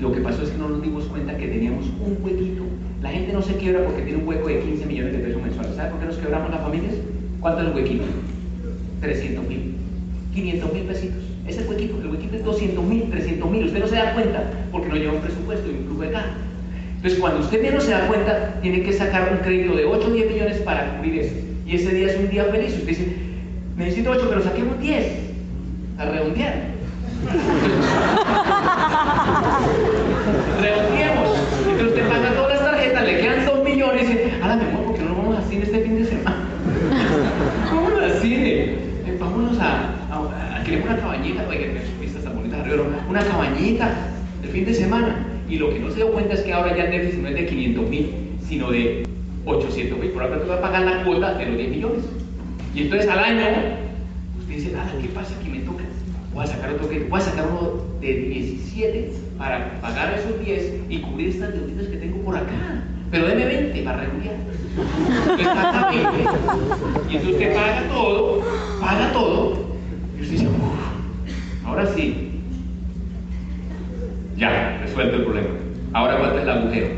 Lo que pasó es que no nos dimos cuenta que teníamos un huequito. La gente no se quiebra porque tiene un hueco de 15 millones de pesos mensuales. ¿Sabe por qué nos quebramos las familias? ¿Cuánto es el huequito? 300 mil, 500 mil pesitos. Es el huequito. El huequito es 200 mil, 300 mil. Usted no se da cuenta porque no lleva un presupuesto y un flujo de caja. Entonces, cuando usted menos se da cuenta, tiene que sacar un crédito de 8 o 10 millones para cubrir eso. Y ese día es un día feliz. Usted dice, necesito 8, pero saquemos 10. A redondear. Redondeemos. Entonces usted paga todas las tarjetas, le quedan 2 millones y dice, a la mejor, ¿por qué no nos vamos a cine este fin de semana? Vámonos al cine. Eh, vámonos a, a, a, queremos una cabañita, oiga, que vistas tan bonitas arriba, una cabañita el fin de semana. Y lo que no se dio cuenta es que ahora ya el déficit no es de 500 mil, sino de 800 mil. Por ahora tú vas a pagar la cuota de los 10 millones. Y entonces al año, usted dice, nada, ¿qué pasa? Que me toca. Voy a sacar otro crédito, voy a sacar uno de 17 para pagar esos 10 y cubrir estas deuditas que tengo por acá. Pero deme 20 para redondear. Exactamente. Y entonces usted paga todo, paga todo. Y usted dice, ahora sí, resuelto el problema. Ahora cuánto es el agujero?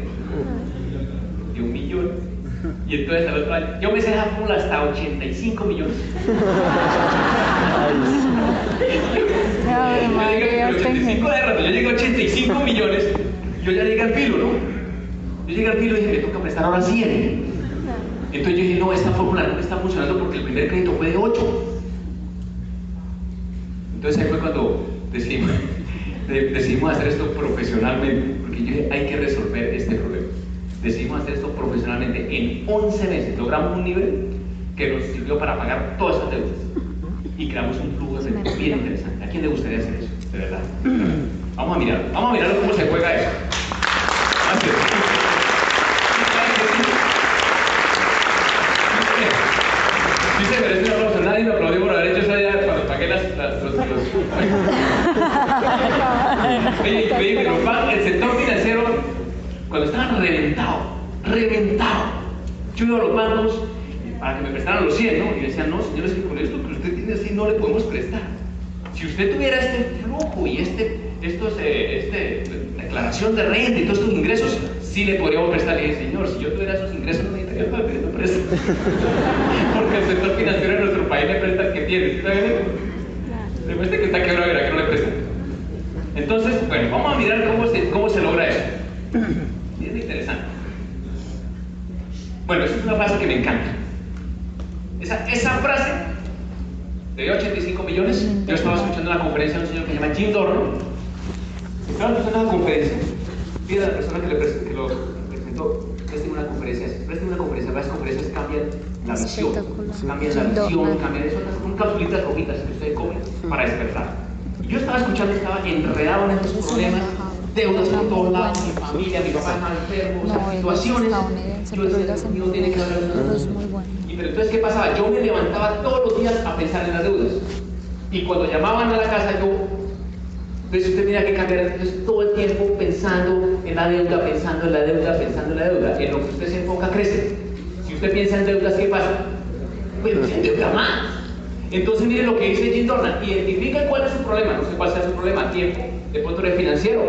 De un millón. Y entonces al otro año, yo me sé esa fórmula hasta 85 millones. Ay, María, 85 de rato, yo llegué a 85 millones, yo ya llegué al filo, ¿no? Yo llegué al filo y dije, me toca prestar ahora 100. Entonces yo dije, no, esta fórmula no me está funcionando porque el primer crédito fue de 8. Entonces ahí fue cuando decidimos, decidimos hacer esto profesionalmente, porque yo hay que resolver este problema. Decidimos hacer esto profesionalmente en 11 meses. Logramos un nivel que nos sirvió para pagar todas esas deudas. Y creamos un flujo bien interesante. ¿A quién le gustaría hacer eso? De verdad. Vamos a mirar, vamos a mirar cómo se juega eso. Gracias. Sí se merece un aplauso. Nadie me aplaudió por haber hecho eso ya cuando pagué las, las, los, los... Oye, el sector financiero, cuando estaban reventados, reventados, yo iba a los bancos para que me prestaran los 100, ¿no? Y decían, no, señores, que con esto que usted tiene así no le podemos prestar. Si usted tuviera este flujo y este, estos, eh, este, declaración de renta y todos estos ingresos, sí le podríamos prestar. Y dije, señor, si yo tuviera esos ingresos, no necesitaría para pedir préstamo. Porque el sector financiero de nuestro país le presta el que tiene. ¿Está bien? Demuestra que está quebrado, verá que no le presta. Entonces, bueno, vamos a mirar cómo se, cómo se logra eso. Y es interesante. Bueno, esa es una frase que me encanta. Esa, esa frase de 85 millones, yo estaba escuchando una conferencia de un señor que se llama Jim Dornan. Estaba escuchando una conferencia. Pide a la persona que, le pres que lo presentó, presten una conferencia. Presten una conferencia. Las conferencias cambian la visión. Cambian la visión, cambian eso. Son capsulitas rojitas que ustedes comen para despertar. Yo estaba escuchando, estaba enredado en esos problemas deudas por todos lados, mi familia, mi papá está enfermo, No, o sea, es situaciones. Yo decía, Dios tiene que haber bueno. y pero entonces, ¿qué pasaba? Yo me levantaba todos los días a pensar en las deudas. Y cuando llamaban a la casa, yo, entonces usted tenía que cambiar entonces, todo el tiempo pensando en la deuda, pensando en la deuda, pensando en la deuda. En lo que usted se enfoca, crece. Si usted piensa en deudas, ¿qué pasa? Bueno, se endeuda más. Entonces, mire lo que dice Jim Dornan. Identifica cuál es su problema. No sé cuál sea su problema. Tiempo. De pronto eres financiero.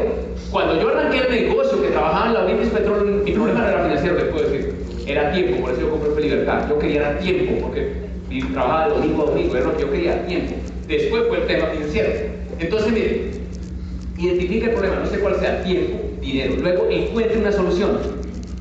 Cuando yo arranqué el negocio que trabajaba en la British Petroleum, mi problema no era financiero, les puedo decir. Era tiempo. Por eso yo compré Libertad. Yo quería dar tiempo. Porque trabajaba de domingo a domingo, era yo quería, tiempo. Después fue el tema financiero. Entonces, mire, identifique el problema, no sé cuál sea, tiempo, dinero. Luego encuentre una solución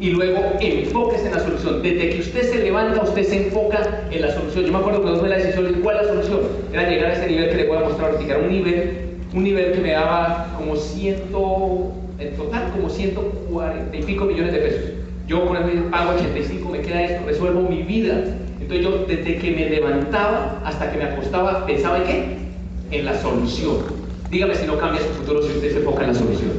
y luego enfóquese en la solución. Desde que usted se levanta, usted se enfoca en la solución. Yo me acuerdo cuando tomé la decisión, ¿cuál es la solución? Era llegar a ese nivel que le voy a mostrar ahorita, era un nivel, un nivel que me daba como ciento, en total como 140 y pico millones de pesos. Yo con el pago 85, me queda esto, resuelvo mi vida. Entonces yo desde que me levantaba hasta que me acostaba, pensaba en qué? En la solución. Dígame si no cambia su futuro si usted se enfoca en la solución.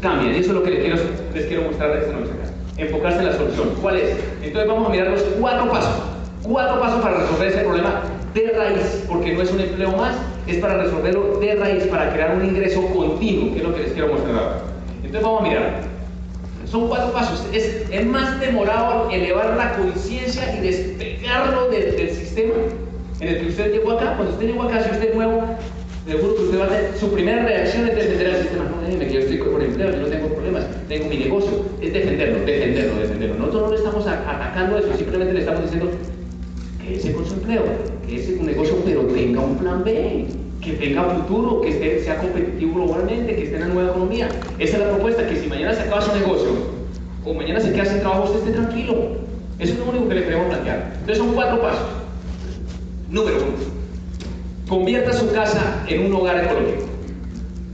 Cambia, y eso es lo que les quiero, les quiero mostrar esta noche acá. Enfocarse en la solución. ¿Cuál es? Entonces vamos a mirar los cuatro pasos. Cuatro pasos para resolver ese problema de raíz, porque no es un empleo más, es para resolverlo de raíz, para crear un ingreso continuo, que es lo que les quiero mostrar ahora. Entonces vamos a mirar. Son cuatro pasos. Es, es más demorado elevar la conciencia y despegarlo del, del sistema en el que usted llegó acá. Cuando usted llegó acá, si usted es nuevo, seguro que usted va a tener, su primera reacción es defender al sistema. No, déjeme que yo estoy con empleo, yo no tengo problemas, tengo mi negocio. Es defenderlo, defenderlo, defenderlo. Nosotros no le estamos atacando eso, simplemente le estamos diciendo que ese con su empleo, que ese con negocio, pero tenga un plan B, que tenga futuro, que esté, sea competitivo globalmente, que esté en la nueva economía. Esa es la propuesta, que si mañana se acaba su negocio o mañana se queda sin trabajo, usted esté tranquilo. Eso es lo único que le queremos plantear. Entonces son cuatro pasos. Número uno, convierta su casa en un hogar ecológico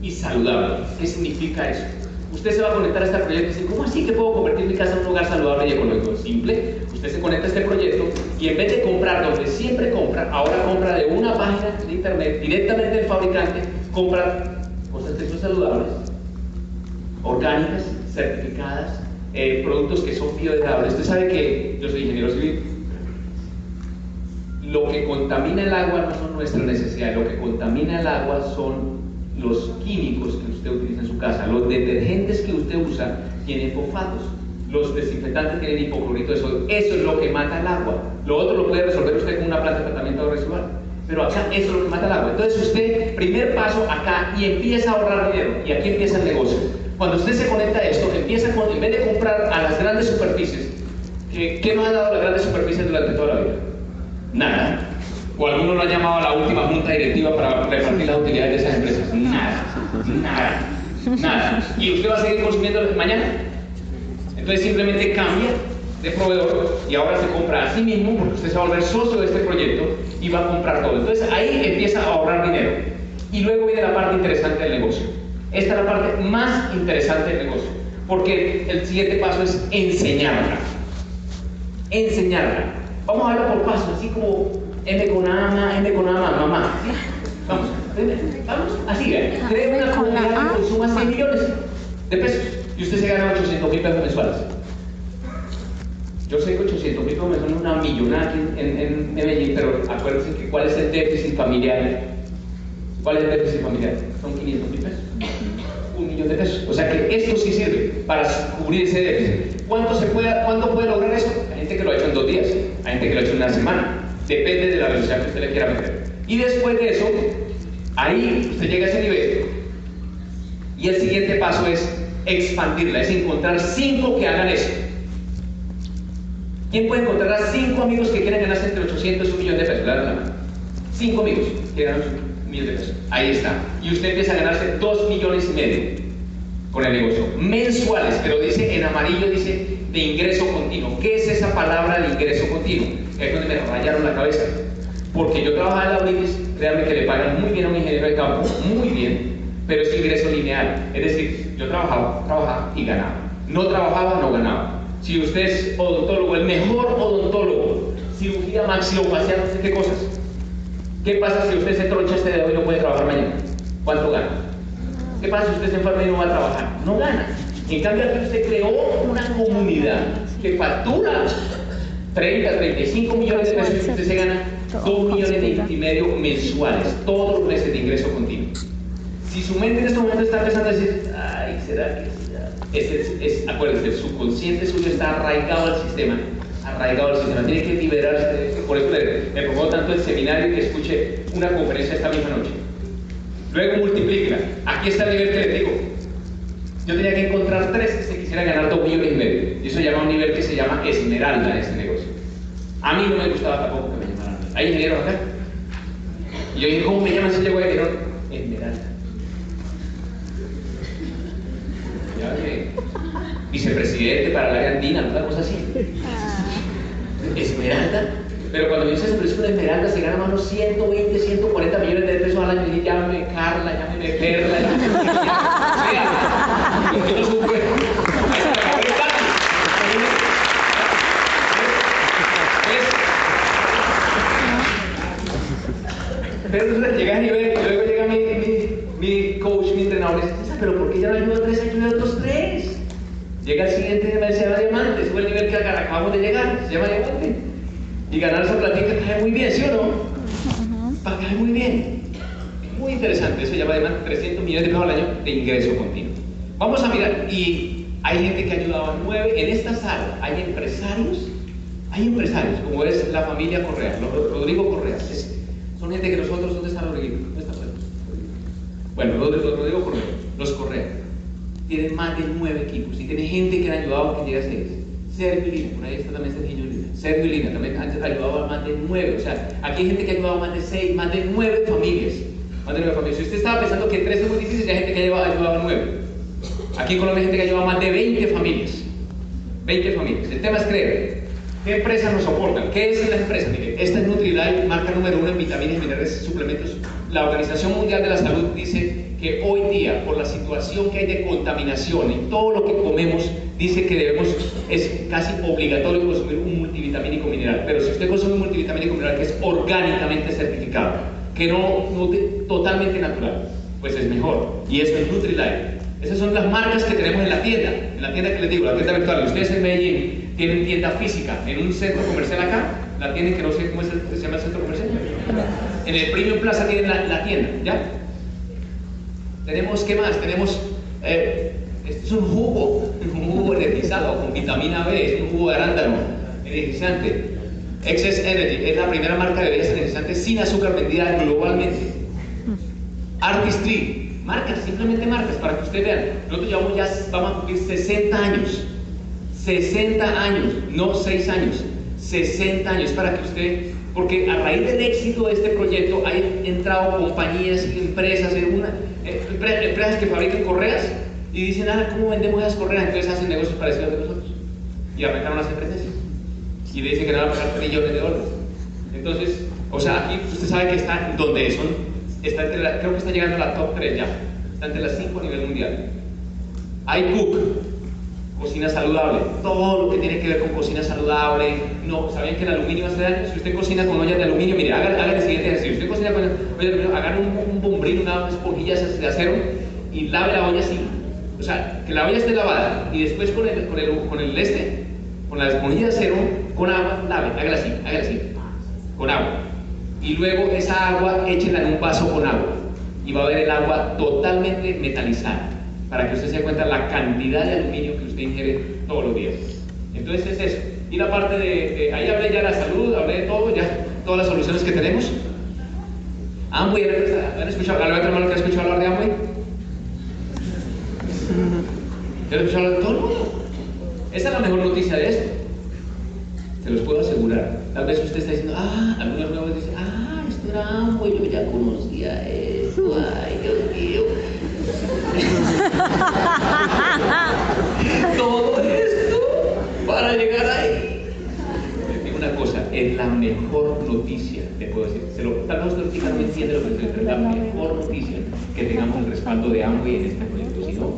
y saludable. ¿Qué significa eso? Usted se va a conectar a este proyecto y dice, ¿cómo así que puedo convertir mi casa en un hogar saludable y ecológico? Simple, usted se conecta a este proyecto y en vez de comprar donde siempre compra, ahora compra de una página de internet directamente del fabricante, compra cosas que saludables, orgánicas, certificadas, eh, productos que son biodegradables. Usted sabe que yo soy ingeniero civil. Lo que contamina el agua no son nuestras necesidades, lo que contamina el agua son los químicos que usted utiliza en su casa. Los detergentes que usted usa tienen fosfatos. Los desinfectantes tienen hipoclorito de sodio. Eso es lo que mata el agua. Lo otro lo puede resolver usted con una planta de tratamiento residual. Pero acá eso es lo que mata el agua. Entonces usted, primer paso acá y empieza a ahorrar dinero. Y aquí empieza el negocio. Cuando usted se conecta a esto, empieza con, en vez de comprar a las grandes superficies, ¿qué, qué nos han dado las grandes superficies durante toda la vida? Nada. O alguno lo ha llamado a la última junta directiva para repartir las utilidades de esas empresas. Nada. Nada. Nada. ¿Y usted va a seguir consumiendo mañana? Entonces simplemente cambia de proveedor y ahora se compra a sí mismo porque usted se va a volver socio de este proyecto y va a comprar todo. Entonces ahí empieza a ahorrar dinero. Y luego viene la parte interesante del negocio. Esta es la parte más interesante del negocio. Porque el siguiente paso es enseñarla. Enseñarla. Vamos a verlo por paso, así como M con ama, M con ama, mamá. Vamos, vamos, así, ¿eh? Cree una comunidad que consuma 100 millones de pesos y usted se gana 800 mil pesos mensuales. Yo sé que 800 mil pesos una millonada aquí en, Medellín, pero acuérdense que cuál es el déficit familiar. ¿Cuál es el déficit familiar? Son 500 mil pesos. Un millón de pesos. O sea que esto sí sirve para cubrir ese déficit. ¿Cuánto, se puede, ¿Cuánto puede lograr esto? Hay gente que lo ha hecho en dos días, hay gente que lo ha hecho en una semana. Depende de la velocidad que usted le quiera meter. Y después de eso, ahí usted llega a ese nivel. Y el siguiente paso es expandirla, es encontrar cinco que hagan eso. ¿Quién puede encontrar a cinco amigos que quieran ganarse entre 800 y un millón de pesos? La. Cinco amigos que ganan un millón de pesos. Ahí está. Y usted empieza a ganarse dos millones y medio con el negocio. Mensuales, pero dice en amarillo, dice de ingreso continuo. ¿Qué es esa palabra de ingreso continuo? Es donde me rayaron la cabeza. Porque yo trabajaba en la British, créanme que le pagan muy bien a un ingeniero de campo, muy bien, pero es ingreso lineal. Es decir, yo trabajaba, trabajaba y ganaba. No trabajaba, no ganaba. Si usted es odontólogo, el mejor odontólogo, cirugía maxilofacial, qué cosas. ¿Qué pasa si usted se troncha este dedo y no puede trabajar mañana? ¿Cuánto gana? ¿Qué pasa si usted se enferma y no va a trabajar? No gana. En cambio, aquí usted creó una comunidad que factura 30, 35 millones de pesos y usted se gana 2 millones y medio mensuales, todos los meses de ingreso continuo. Si su mente en este momento está empezando a decir, ay, ¿será que es, es, es, acuérdense, el subconsciente suyo está arraigado al sistema, arraigado al sistema, tiene que liberarse, por eso le, le propongo tanto el seminario que escuche una conferencia esta misma noche. Luego multiplíquela. Aquí está el nivel que les digo. Yo tenía que encontrar tres que se quisieran ganar dos millones y medio. Y eso llama a un nivel que se llama esmeralda en este negocio. A mí no me gustaba tampoco que me llamaran. ¿Hay ingenieros acá? Y yo dije, ¿cómo me llaman si llego ahí? Dijeron, Esmeralda. Ya vicepresidente para la área andina, una cosa así. Esmeralda. Pero cuando me dice pero es que una esmeralda se gana más unos 120, 140 millones de pesos al año. Y dije, llámame Carla, llámame Perla, llámame Entonces llega a nivel y luego llega mi, mi, mi coach, mi entrenador, y dice, "César, pero ¿por qué ya no ayuda a tres, ayuda a otros tres? Llega el siguiente nivel, se llama diamante, sube el nivel que acabamos de llegar, se llama diamante. Y ganar esa platica cae muy bien, ¿sí o no? Va a caer muy bien. Muy interesante, eso se llama diamante, 300 millones de pesos al año de ingreso continuo. Vamos a mirar, y hay gente que ha ayudado a nueve, en esta sala hay empresarios, hay empresarios, como es la familia Correa, Ro- Rodrigo Correa, son gente que nosotros, ¿dónde está Rodrigo? ¿Dónde está Rodrigo? Bueno, Rodrigo, Rodrigo Correa, los Correa, tienen más de nueve equipos y tienen gente que han ayudado que llegue a seis. Sergio Lina, por ahí está también Sergio Lina. Sergio Lina también ha ayudado a más de nueve. O sea, aquí hay gente que ha ayudado a más de seis, más de nueve familias. Más de nueve familias. Si usted estaba pensando que tres es muy difícil, hay gente que ha ayudado a nueve. Aquí en Colombia hay gente que ha ayudado a más de 20 familias. 20 familias. El tema es creer. ¿Qué empresas nos soportan? ¿Qué es la empresa? Mire, esta es Nutrilite, marca número uno en vitaminas, minerales y suplementos. La Organización Mundial de la Salud dice que hoy día, por la situación que hay de contaminación y todo lo que comemos, dice que debemos, es casi obligatorio consumir un multivitamínico mineral. Pero si usted consume un multivitamínico mineral que es orgánicamente certificado, que no, no totalmente natural, pues es mejor. Y eso es Nutrilite. Esas son las marcas que tenemos en la tienda, en la tienda que les digo, la tienda virtual. Ustedes en Medellín tienen tienda física en un centro comercial acá, la tienen que no sé cómo se llama el centro comercial. En el Premium Plaza tienen la, tienda, ¿ya? Tenemos, ¿qué más? Tenemos, eh, es un jugo, un jugo energizado con vitamina B, es un jugo de arándano, energizante. Excess Energy es la primera marca de bebidas energizantes sin azúcar vendida globalmente. Artistry, marcas, simplemente marcas, para que ustedes vean. Nosotros llevamos ya, vamos a cumplir 60 años. 60 años, no 6 años. 60 años para que usted, porque a raíz del éxito de este proyecto hay entrado compañías empresas, eh, empre- empresas que fabrican correas y dicen, ah, ¿cómo vendemos esas correas? Entonces hacen negocios parecidos de nosotros. Y arrancaron las empresas y le dicen que le van a pagar trillones de dólares. Entonces, o sea, aquí usted sabe que está donde son, está entre la- creo que está llegando a la top 3 ya, está entre las 5 a nivel mundial. iCook, cocina saludable, todo lo que tiene que ver con cocina saludable. No, ¿sabían que el aluminio hace daño? Si usted cocina con ollas de aluminio, mire, haga, haga el siguiente ejercicio. Si usted cocina con ollas de aluminio, agarre un, un bombril, una esponjilla de acero y lave la olla así. O sea, que la olla esté lavada y después con el, con el, con el este, con la esponjilla de acero, con agua, lave, hágala así, hágala así, con agua. Y luego esa agua échela en un vaso con agua y va a ver el agua totalmente metalizada para que usted se dé cuenta la cantidad de aluminio que usted ingiere todos los días. Entonces es eso. Y la parte de, ahí hablé ya de la salud, hablé de todo, ya todas las soluciones que tenemos. Amway, ¿han escuchado, ¿han hermano que ha escuchado hablar de Amway? ¿Ya han escuchado hablar de todo? Esa es la mejor noticia de esto. Se los puedo asegurar. Tal vez usted está diciendo, ah, algunos nuevos dicen, ah, esto era Amway, yo ya conocía eso, ay, Dios mío. Todo esto para llegar ahí. Les digo una cosa, es la mejor noticia, le puedo decir. Se lo, tal vez usted no entiende lo que estoy diciendo, es la mejor noticia que tengamos el respaldo de Amway en este proyecto. Si no,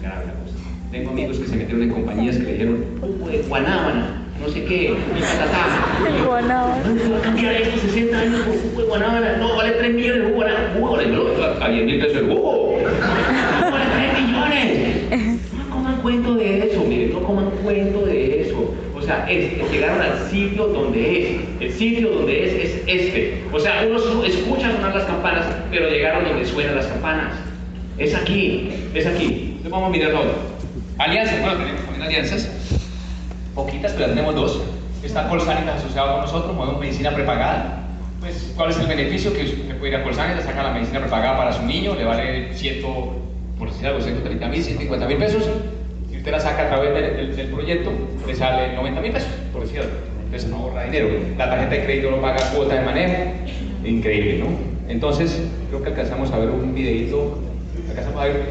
grave la cosa. Tengo amigos que se metieron en compañías que le dijeron, de guanábana, no sé qué. El guanábana. No, se va a cambiar esto 60 años por jugo de guanábana. No, vale 3 millones de jugo de guanábana. Jugo, vale, no, a 10 mil pesos el jugo. No, vale 3 millones. No coman cuento de eso, miren, no coman cuento de eso. O sea, es, es llegaron al sitio donde es. El sitio donde es es este. O sea, uno escucha sonar las campanas, pero llegaron donde suenan las campanas. Es aquí, es aquí. Entonces vamos a mirar la otra. Alianzas, bueno, tenemos también alianzas poquitas, pero ya tenemos dos. Está Colsanitas asociado con nosotros, movemos medicina prepagada. Pues, ¿cuál es el beneficio? Que usted puede ir a Colsanitas, saca la medicina prepagada para su niño, le vale 100, por decir algo, 130 mil, 150 mil pesos. Si usted la saca a través del, del- del proyecto, le sale 90 mil pesos, por decir algo. Entonces no ahorra dinero. La tarjeta de crédito no paga cuota de manejo. Increíble, ¿no? Entonces, creo que alcanzamos a ver un videito. Alcanzamos a ver.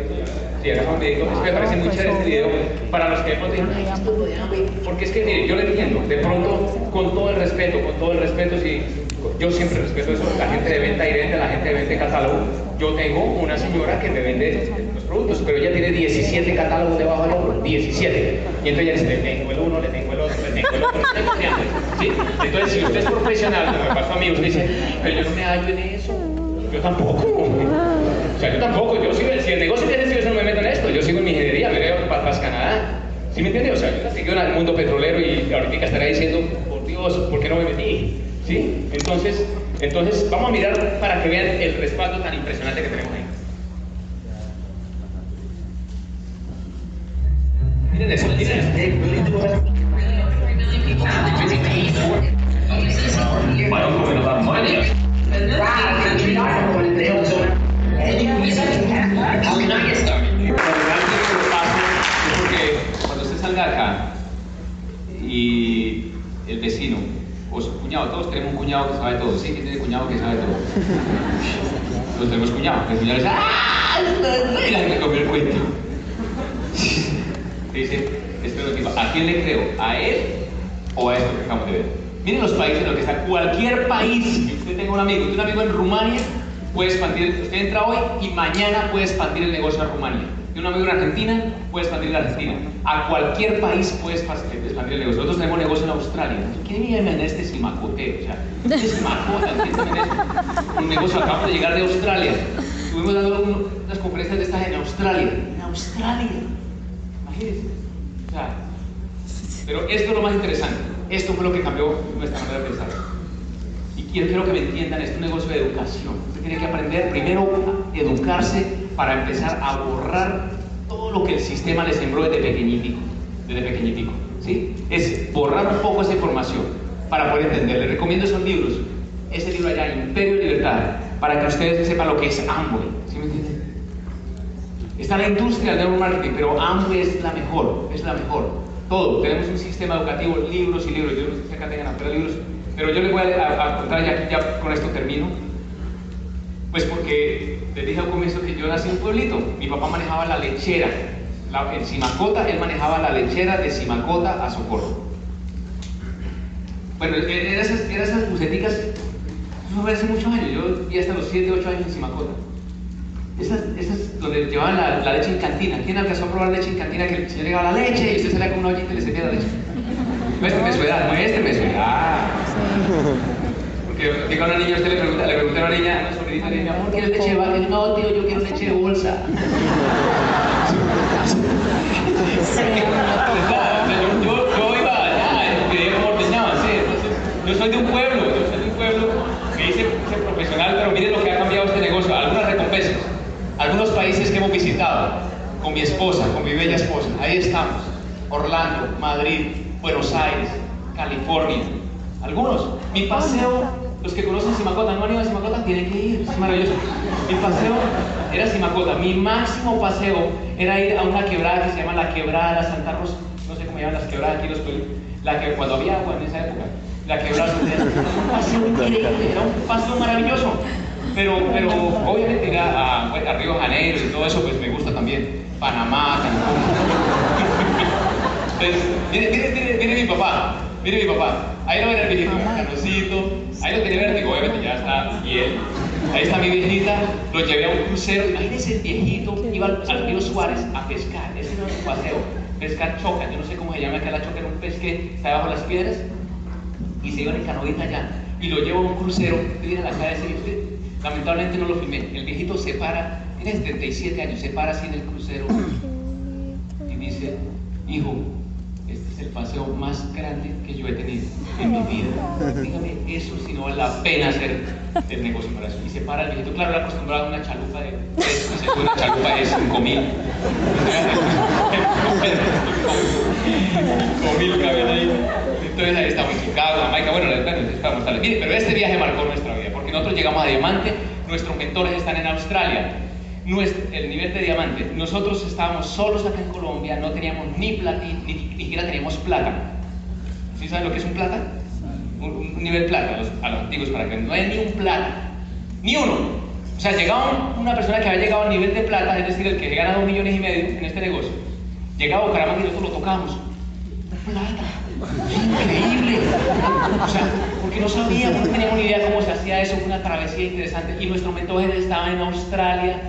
Sí, alcanzamos un videito. Es que me parece muy chévere este video para los que hemos dicho, "Ay, esto lo de hambre". Porque es que, mire, yo le entiendo. De pronto, con todo el respeto, con todo el respeto, sí. Yo siempre respeto eso, la gente de venta directa, la gente de venta de catálogo. Yo tengo una señora que me vende los productos, pero ella tiene 17 catálogos debajo del hombro, 17. Y entonces ella dice, le tengo el uno, le tengo el otro, le tengo el otro, le tengo el otro. ¿Sí? Entonces, si usted es profesional, como me pasó a mí, usted dice, pero yo no me hallo en eso. Yo tampoco. O sea, yo tampoco. Yo sigo, si el negocio tiene yo no me meto en esto. Yo sigo en mi ingeniería, me veo para Canadá. ¿Sí me entiende? O sea, yo la sigo en el mundo petrolero y ahorita estará diciendo, por Dios, ¿por qué no me metí? ¿Sí? Entonces, entonces, vamos a mirar para que vean el respaldo tan impresionante que tenemos ahí. Miren eso, miren eso. Bueno, que. Todos tenemos cuñado, el cuñado dice, ¡ah! Y la gente comió el cuento. Dice, esto es lo que ¿a quién le creo? ¿A él o a esto que acabamos de ver? Miren los países en los que está. Cualquier país, si usted tenga un amigo, tiene un amigo en Rumania, puede expandir, usted entra hoy y mañana puede expandir el negocio a Rumania. Tiene un amigo en Argentina, puede expandir la Argentina. A cualquier país puede expandir el negocio. Nosotros tenemos negocio en Australia. ¿Quién vive en este simacoteo? O sea, este. Un negocio, acabamos de llegar de Australia. Estuvimos dando un- unas conferencias de estas en Australia. En Australia. Imagínense. O sea, pero esto es lo más interesante. Esto fue lo que cambió nuestra manera de pensar. Y quiero, quiero que me entiendan, es un negocio de educación. Usted tiene que aprender primero a educarse para empezar a borrar todo lo que el sistema le sembró desde pequeñitico. Desde pequeñitico. ¿sí? Es borrar un poco esa información para poder entender. Le recomiendo esos libros. Ese libro allá, Imperio de Libertad, para que ustedes sepan lo que es Amway. ¿Sí me entienden? Está la industria del neuromarketing, pero Amway es la mejor, es la mejor. Todo. Tenemos un sistema educativo, libros y libros. Yo no sé si acá tengan pero libros, pero yo les voy a, a- a contar ya, ya con esto termino. Pues porque les dije al comienzo que yo nací en un pueblito. Mi papá manejaba la lechera. La- en Simacota, él manejaba la lechera de Simacota a Socorro. Bueno, eran esas, eran esas buceticas, eso fue hace muchos años. Yo vi hasta los 7, 8 años en Simacota. Esas, esas donde llevaban la, la leche en cantina. ¿Quién alcanzó a probar leche en cantina? Que el señor llegaba la leche y usted salía con una ollita y le servía la leche. Muéstrame su edad, muéstrame su edad. Porque llega una niña, usted le pregunta, le pregunta a una niña, a amor, ¿quieres leche de vaca? No, tío, yo quiero leche de bolsa. Yo, iba allá, eh, yo soy de un pueblo, yo soy de un pueblo que dice, profesional, pero miren lo que ha cambiado este negocio. Algunas recompensas, algunos países que hemos visitado, con mi esposa, con mi bella esposa, ahí estamos. Orlando, Madrid, Buenos Aires, California. Algunos. Mi paseo, los que conocen Simacota, no han ido a Simacota, tienen que ir, es maravilloso. Mi paseo era Simacota. Mi máximo paseo era ir a una quebrada que se llama la Quebrada Santa Rosa. No sé cómo llaman las quebradas aquí los. La que cuando había agua en esa época. La quebrada era un paseo increíble, era un paseo maravilloso. Pero, pero obviamente ir a, a, a Río Janeiro y todo eso, pues me gusta también. Panamá, Cancún. Entonces, mire, mire, mire, mire mi papá, mire mi papá. Ahí lo ven el viejito, canocito. Ahí lo tiene vértigo, obviamente ya está bien. Ahí está mi viejita, lo llevé a un crucero. Imagínense el viejito, iba al, río Suárez a pescar. Ese no es su paseo. Pescar choca, yo no sé cómo se llama acá la choca, era un pez que está bajo las piedras. Y se iba en canoita allá. Y lo llevo a un crucero. Miren la cara de ese viejito. Lamentablemente no lo filmé. El viejito se para, tiene 77 años, se para así en el crucero y dice, hijo, es el paseo más grande que yo he tenido en mi vida. Dígame, eso si no vale la pena hacer el negocio para eso. Y se para el viejito, claro, era acostumbrado a una chalupa de tres, no una chalupa de 5 mil. 5 mil caben ahí. Entonces ahí estamos en Chicago, Jamaica, bueno, bueno, estamos tal. Mire, pero este viaje marcó nuestra vida, porque nosotros llegamos a Diamante, nuestros mentores están en Australia. Nuestro- el nivel de diamante. Nosotros estábamos solos acá en Colombia, no teníamos ni plata, ni, ni- ni siquiera teníamos plata. ¿Sí saben lo que es un plata? un, un nivel plata a los, a los antiguos para que no hay ni un plata, ni uno. O sea, llegaba un- una persona que había llegado al nivel de plata, es decir, el que gana dos millones y medio en este negocio, llegaba a Bucaramanga y nosotros lo tocábamos. Plata, increíble. O sea, porque no sabíamos, no teníamos ni idea cómo se hacía eso, fue una travesía interesante. Y nuestro mentor estaba en Australia,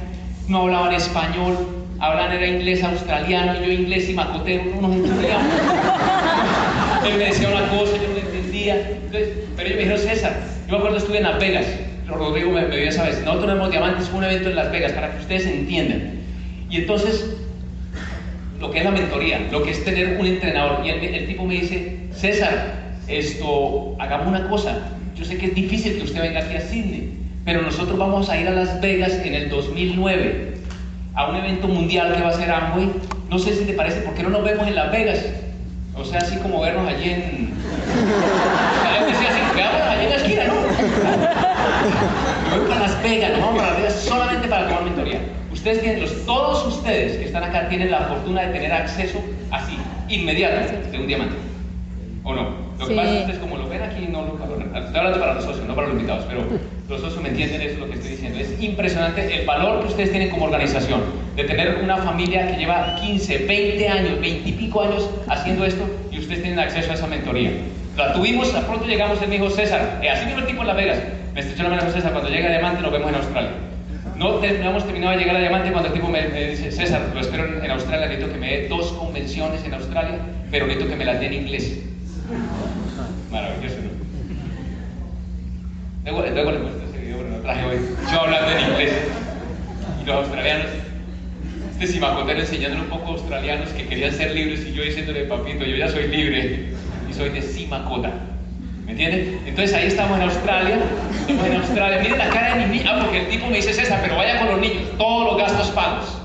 no hablaban español, hablaban era inglés australiano, y yo inglés y macotero, no nos entendíamos. Él me decía una cosa, yo no lo entendía. Entonces, pero ellos me dijeron, César, yo me acuerdo estuve en Las Vegas, Rodrigo me, me vio esa vez, nosotros tenemos diamantes, fue un evento en Las Vegas, para que ustedes entiendan. Y entonces, lo que es la mentoría, lo que es tener un entrenador, y el, el tipo me dice, César, esto, hagamos una cosa, yo sé que es difícil que usted venga aquí a Sydney, pero nosotros vamos a ir a Las Vegas en el 2009 a un evento mundial que va a ser Amway. No sé si te parece, ¿por qué no nos vemos en Las Vegas? O sea, así como vernos allí en. Veámonos allí en la esquina, ¿no? Voy para Las Vegas, nos vamos para Las Vegas solamente para tomar mentoría. Ustedes tienen, los, todos ustedes que están acá tienen la fortuna de tener acceso así, inmediato, de un diamante. ¿O no? Lo que Sí. pasa es que como lo ven aquí, no lo. Estoy hablando para los socios, no para los invitados, pero los socios me entienden eso lo que estoy diciendo. Es impresionante el valor que ustedes tienen como organización, de tener una familia que lleva 15, 20 años, 20 y pico años haciendo esto y ustedes tienen acceso a esa mentoría. La tuvimos, a pronto llegamos, él me dijo, César, eh, así el tipo en Las Vegas, me estrechó la mano César, cuando llegue a Diamante nos vemos en Australia. No, te- no hemos terminado de llegar a Diamante cuando el tipo me, me dice, César, lo espero en, en Australia, necesito que me dé dos convenciones en Australia, pero necesito que me las dé en inglés. Maravilloso, ¿no? Luego, luego le muestro ese video, pero no traje hoy. Yo hablando en inglés. Y los australianos, este simacotero enseñándole un poco a australianos que querían ser libres y yo diciéndole, papito, yo ya soy libre y soy de simacota. ¿Me entienden? Entonces ahí estamos en Australia, estamos en Australia. Miren la cara de mi niña, ah, porque el tipo me dice, César, pero vaya con los niños, todos los gastos pagos.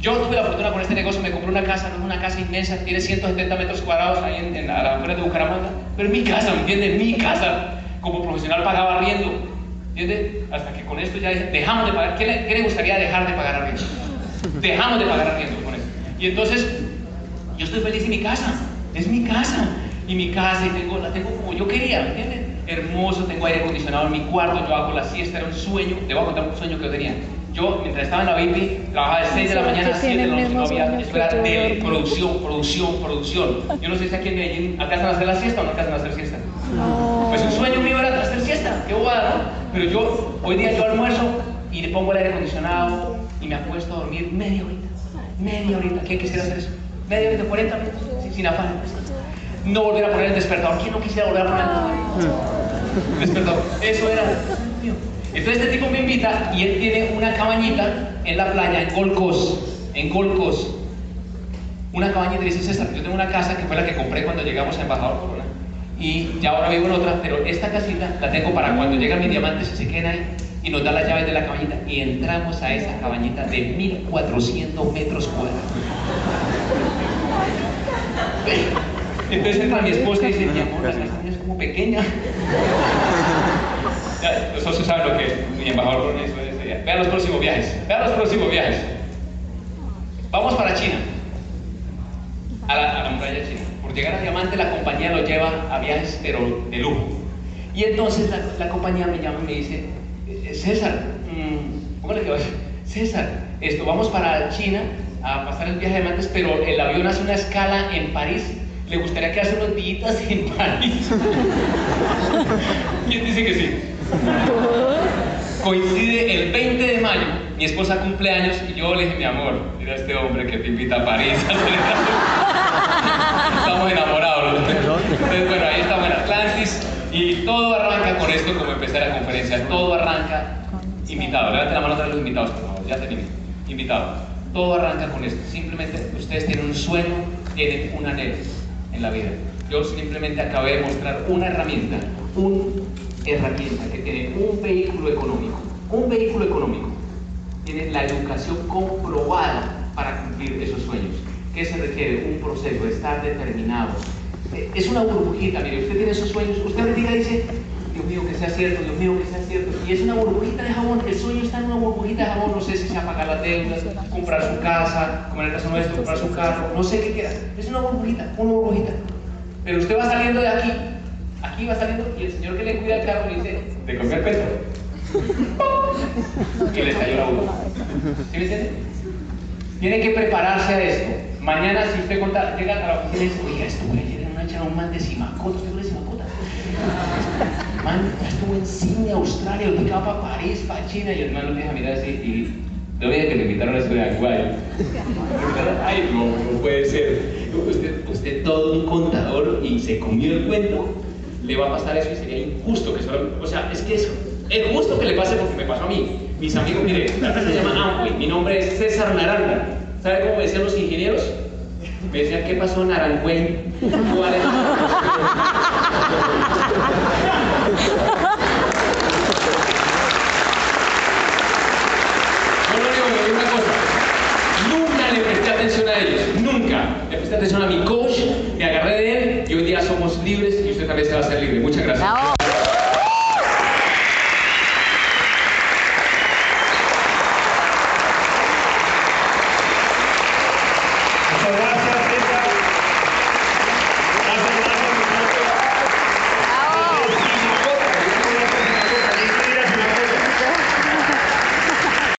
Yo tuve la fortuna con este negocio, me compré una casa, no es una casa inmensa, tiene 170 metros cuadrados ahí en, en, la afuera de Bucaramanga, pero es mi casa, ¿me entiendes? Mi casa. Como profesional pagaba arriendo, ¿entiendes? Hasta que con esto ya dejamos de pagar. ¿Qué le, qué le gustaría dejar de pagar arriendo? Dejamos de pagar arriendo con esto. Y entonces, yo estoy feliz en mi casa, es mi casa. Y mi casa, y tengo, la tengo como yo quería, ¿me entiendes? Hermoso, tengo aire acondicionado en mi cuarto, yo hago la siesta, era un sueño. Te voy a contar un sueño que yo tenía. Yo, mientras estaba en la VIP, trabajaba de 6 de la mañana a 7 de la noche, no había, eso era tele, producción, producción, producción. Yo no sé si aquí en Medellín alcanzan a hacer la siesta o no alcanzan a hacer siesta. Pues un sueño mío era hacer siesta, qué bobada, ¿no? Pero yo, hoy día yo almuerzo y le pongo el aire acondicionado y me acuesto a dormir media horita. Media horita, ¿quién quisiera hacer eso? Media horita, 40 minutos, sí, sin afán. No volver a poner el despertador. ¿Quién no quisiera volver a poner el despertador? Eso era. Entonces este tipo me invita y él tiene una cabañita en la playa, en Gold Coast, en Gold Coast. Una cabañita y dice, César, yo tengo una casa que fue la que compré cuando llegamos a Embajador Corona y ya ahora vivo en otra, pero esta casita la tengo para cuando llegan mis diamantes y se queden ahí y nos da las llaves de la cabañita y entramos a esa cabañita de 1400 metros cuadrados. Entonces entra mi esposa y dice, mi amor, la casa es como pequeña. Socios saben lo que mi embajador eso es, ya. Vean los próximos viajes, vean los próximos viajes. Vamos para China, a la, muralla china. Por llegar a Diamante la compañía lo lleva a viajes pero de lujo. Y entonces la, la compañía me llama y me dice, "Eh, César, mm, ¿cómo le quedó? César, esto, vamos para China a pasar el viaje de diamantes, pero el avión hace una escala en París. ¿Le gustaría que hace unos días en París? ¿Quién dice que sí? Coincide el 20 de mayo, mi esposa cumple años y yo le dije, mi amor, mira este hombre que te invita a París a celebrar". Estamos enamorados. los. Entonces, bueno, ahí estamos en Atlantis y todo arranca con esto como empecé la conferencia. Todo arranca invitado. Levanten la mano a los invitados, por favor. Ya tenemos invitado. Todo arranca con esto. Simplemente ustedes tienen un sueño, tienen un anhelo en la vida. Yo simplemente acabé de mostrar una herramienta, una herramienta que tiene un vehículo económico. Un vehículo económico. Tiene la educación comprobada para cumplir esos sueños. ¿Qué se requiere? Un proceso, estar determinado. Eh, Es una burbujita, mire, usted tiene esos sueños, usted ahorita dice, Dios mío, que sea cierto, Dios mío, que sea cierto. Y es una burbujita de jabón, el sueño está en una burbujita de jabón, no sé si sea pagar las deudas, comprar su casa, como en el caso nuestro, comprar su carro, no sé qué quiera. Es una burbujita, una burbujita. Pero usted va saliendo de aquí Aquí va saliendo y el señor que le cuida el carro le dice, ¿de comer peso? y le estalló la uva. ¿Sí me entiende? Tiene que prepararse a esto. Mañana, si usted conta, llega a la oficina y dice, oiga, esto voy ayer en una echada un man de Simacota, ¿usted de Simacota? Man, ya estuvo en Sydney, Australia, usted va para París, para China, y el man lo deja mirar así y lo veía que le invitaron a estudiar en Guay. Ay, no, no puede ser. Usted, usted todo un contador y se comió el cuento, le va a pasar eso y sería injusto que solo... O sea, es que eso, es justo que le pase porque me pasó a mí. Mis amigos, mire, la empresa se llama Amway, mi nombre es César Naranja. ¿Sabe cómo me decían los ingenieros? Me decían, ¿qué pasó, Naranjuey? ¿Cuál es? Atención a ellos, nunca. Le presté atención a mi coach, me agarré de él y hoy día somos libres también se va a hacer libre. Muchas gracias. Bravo.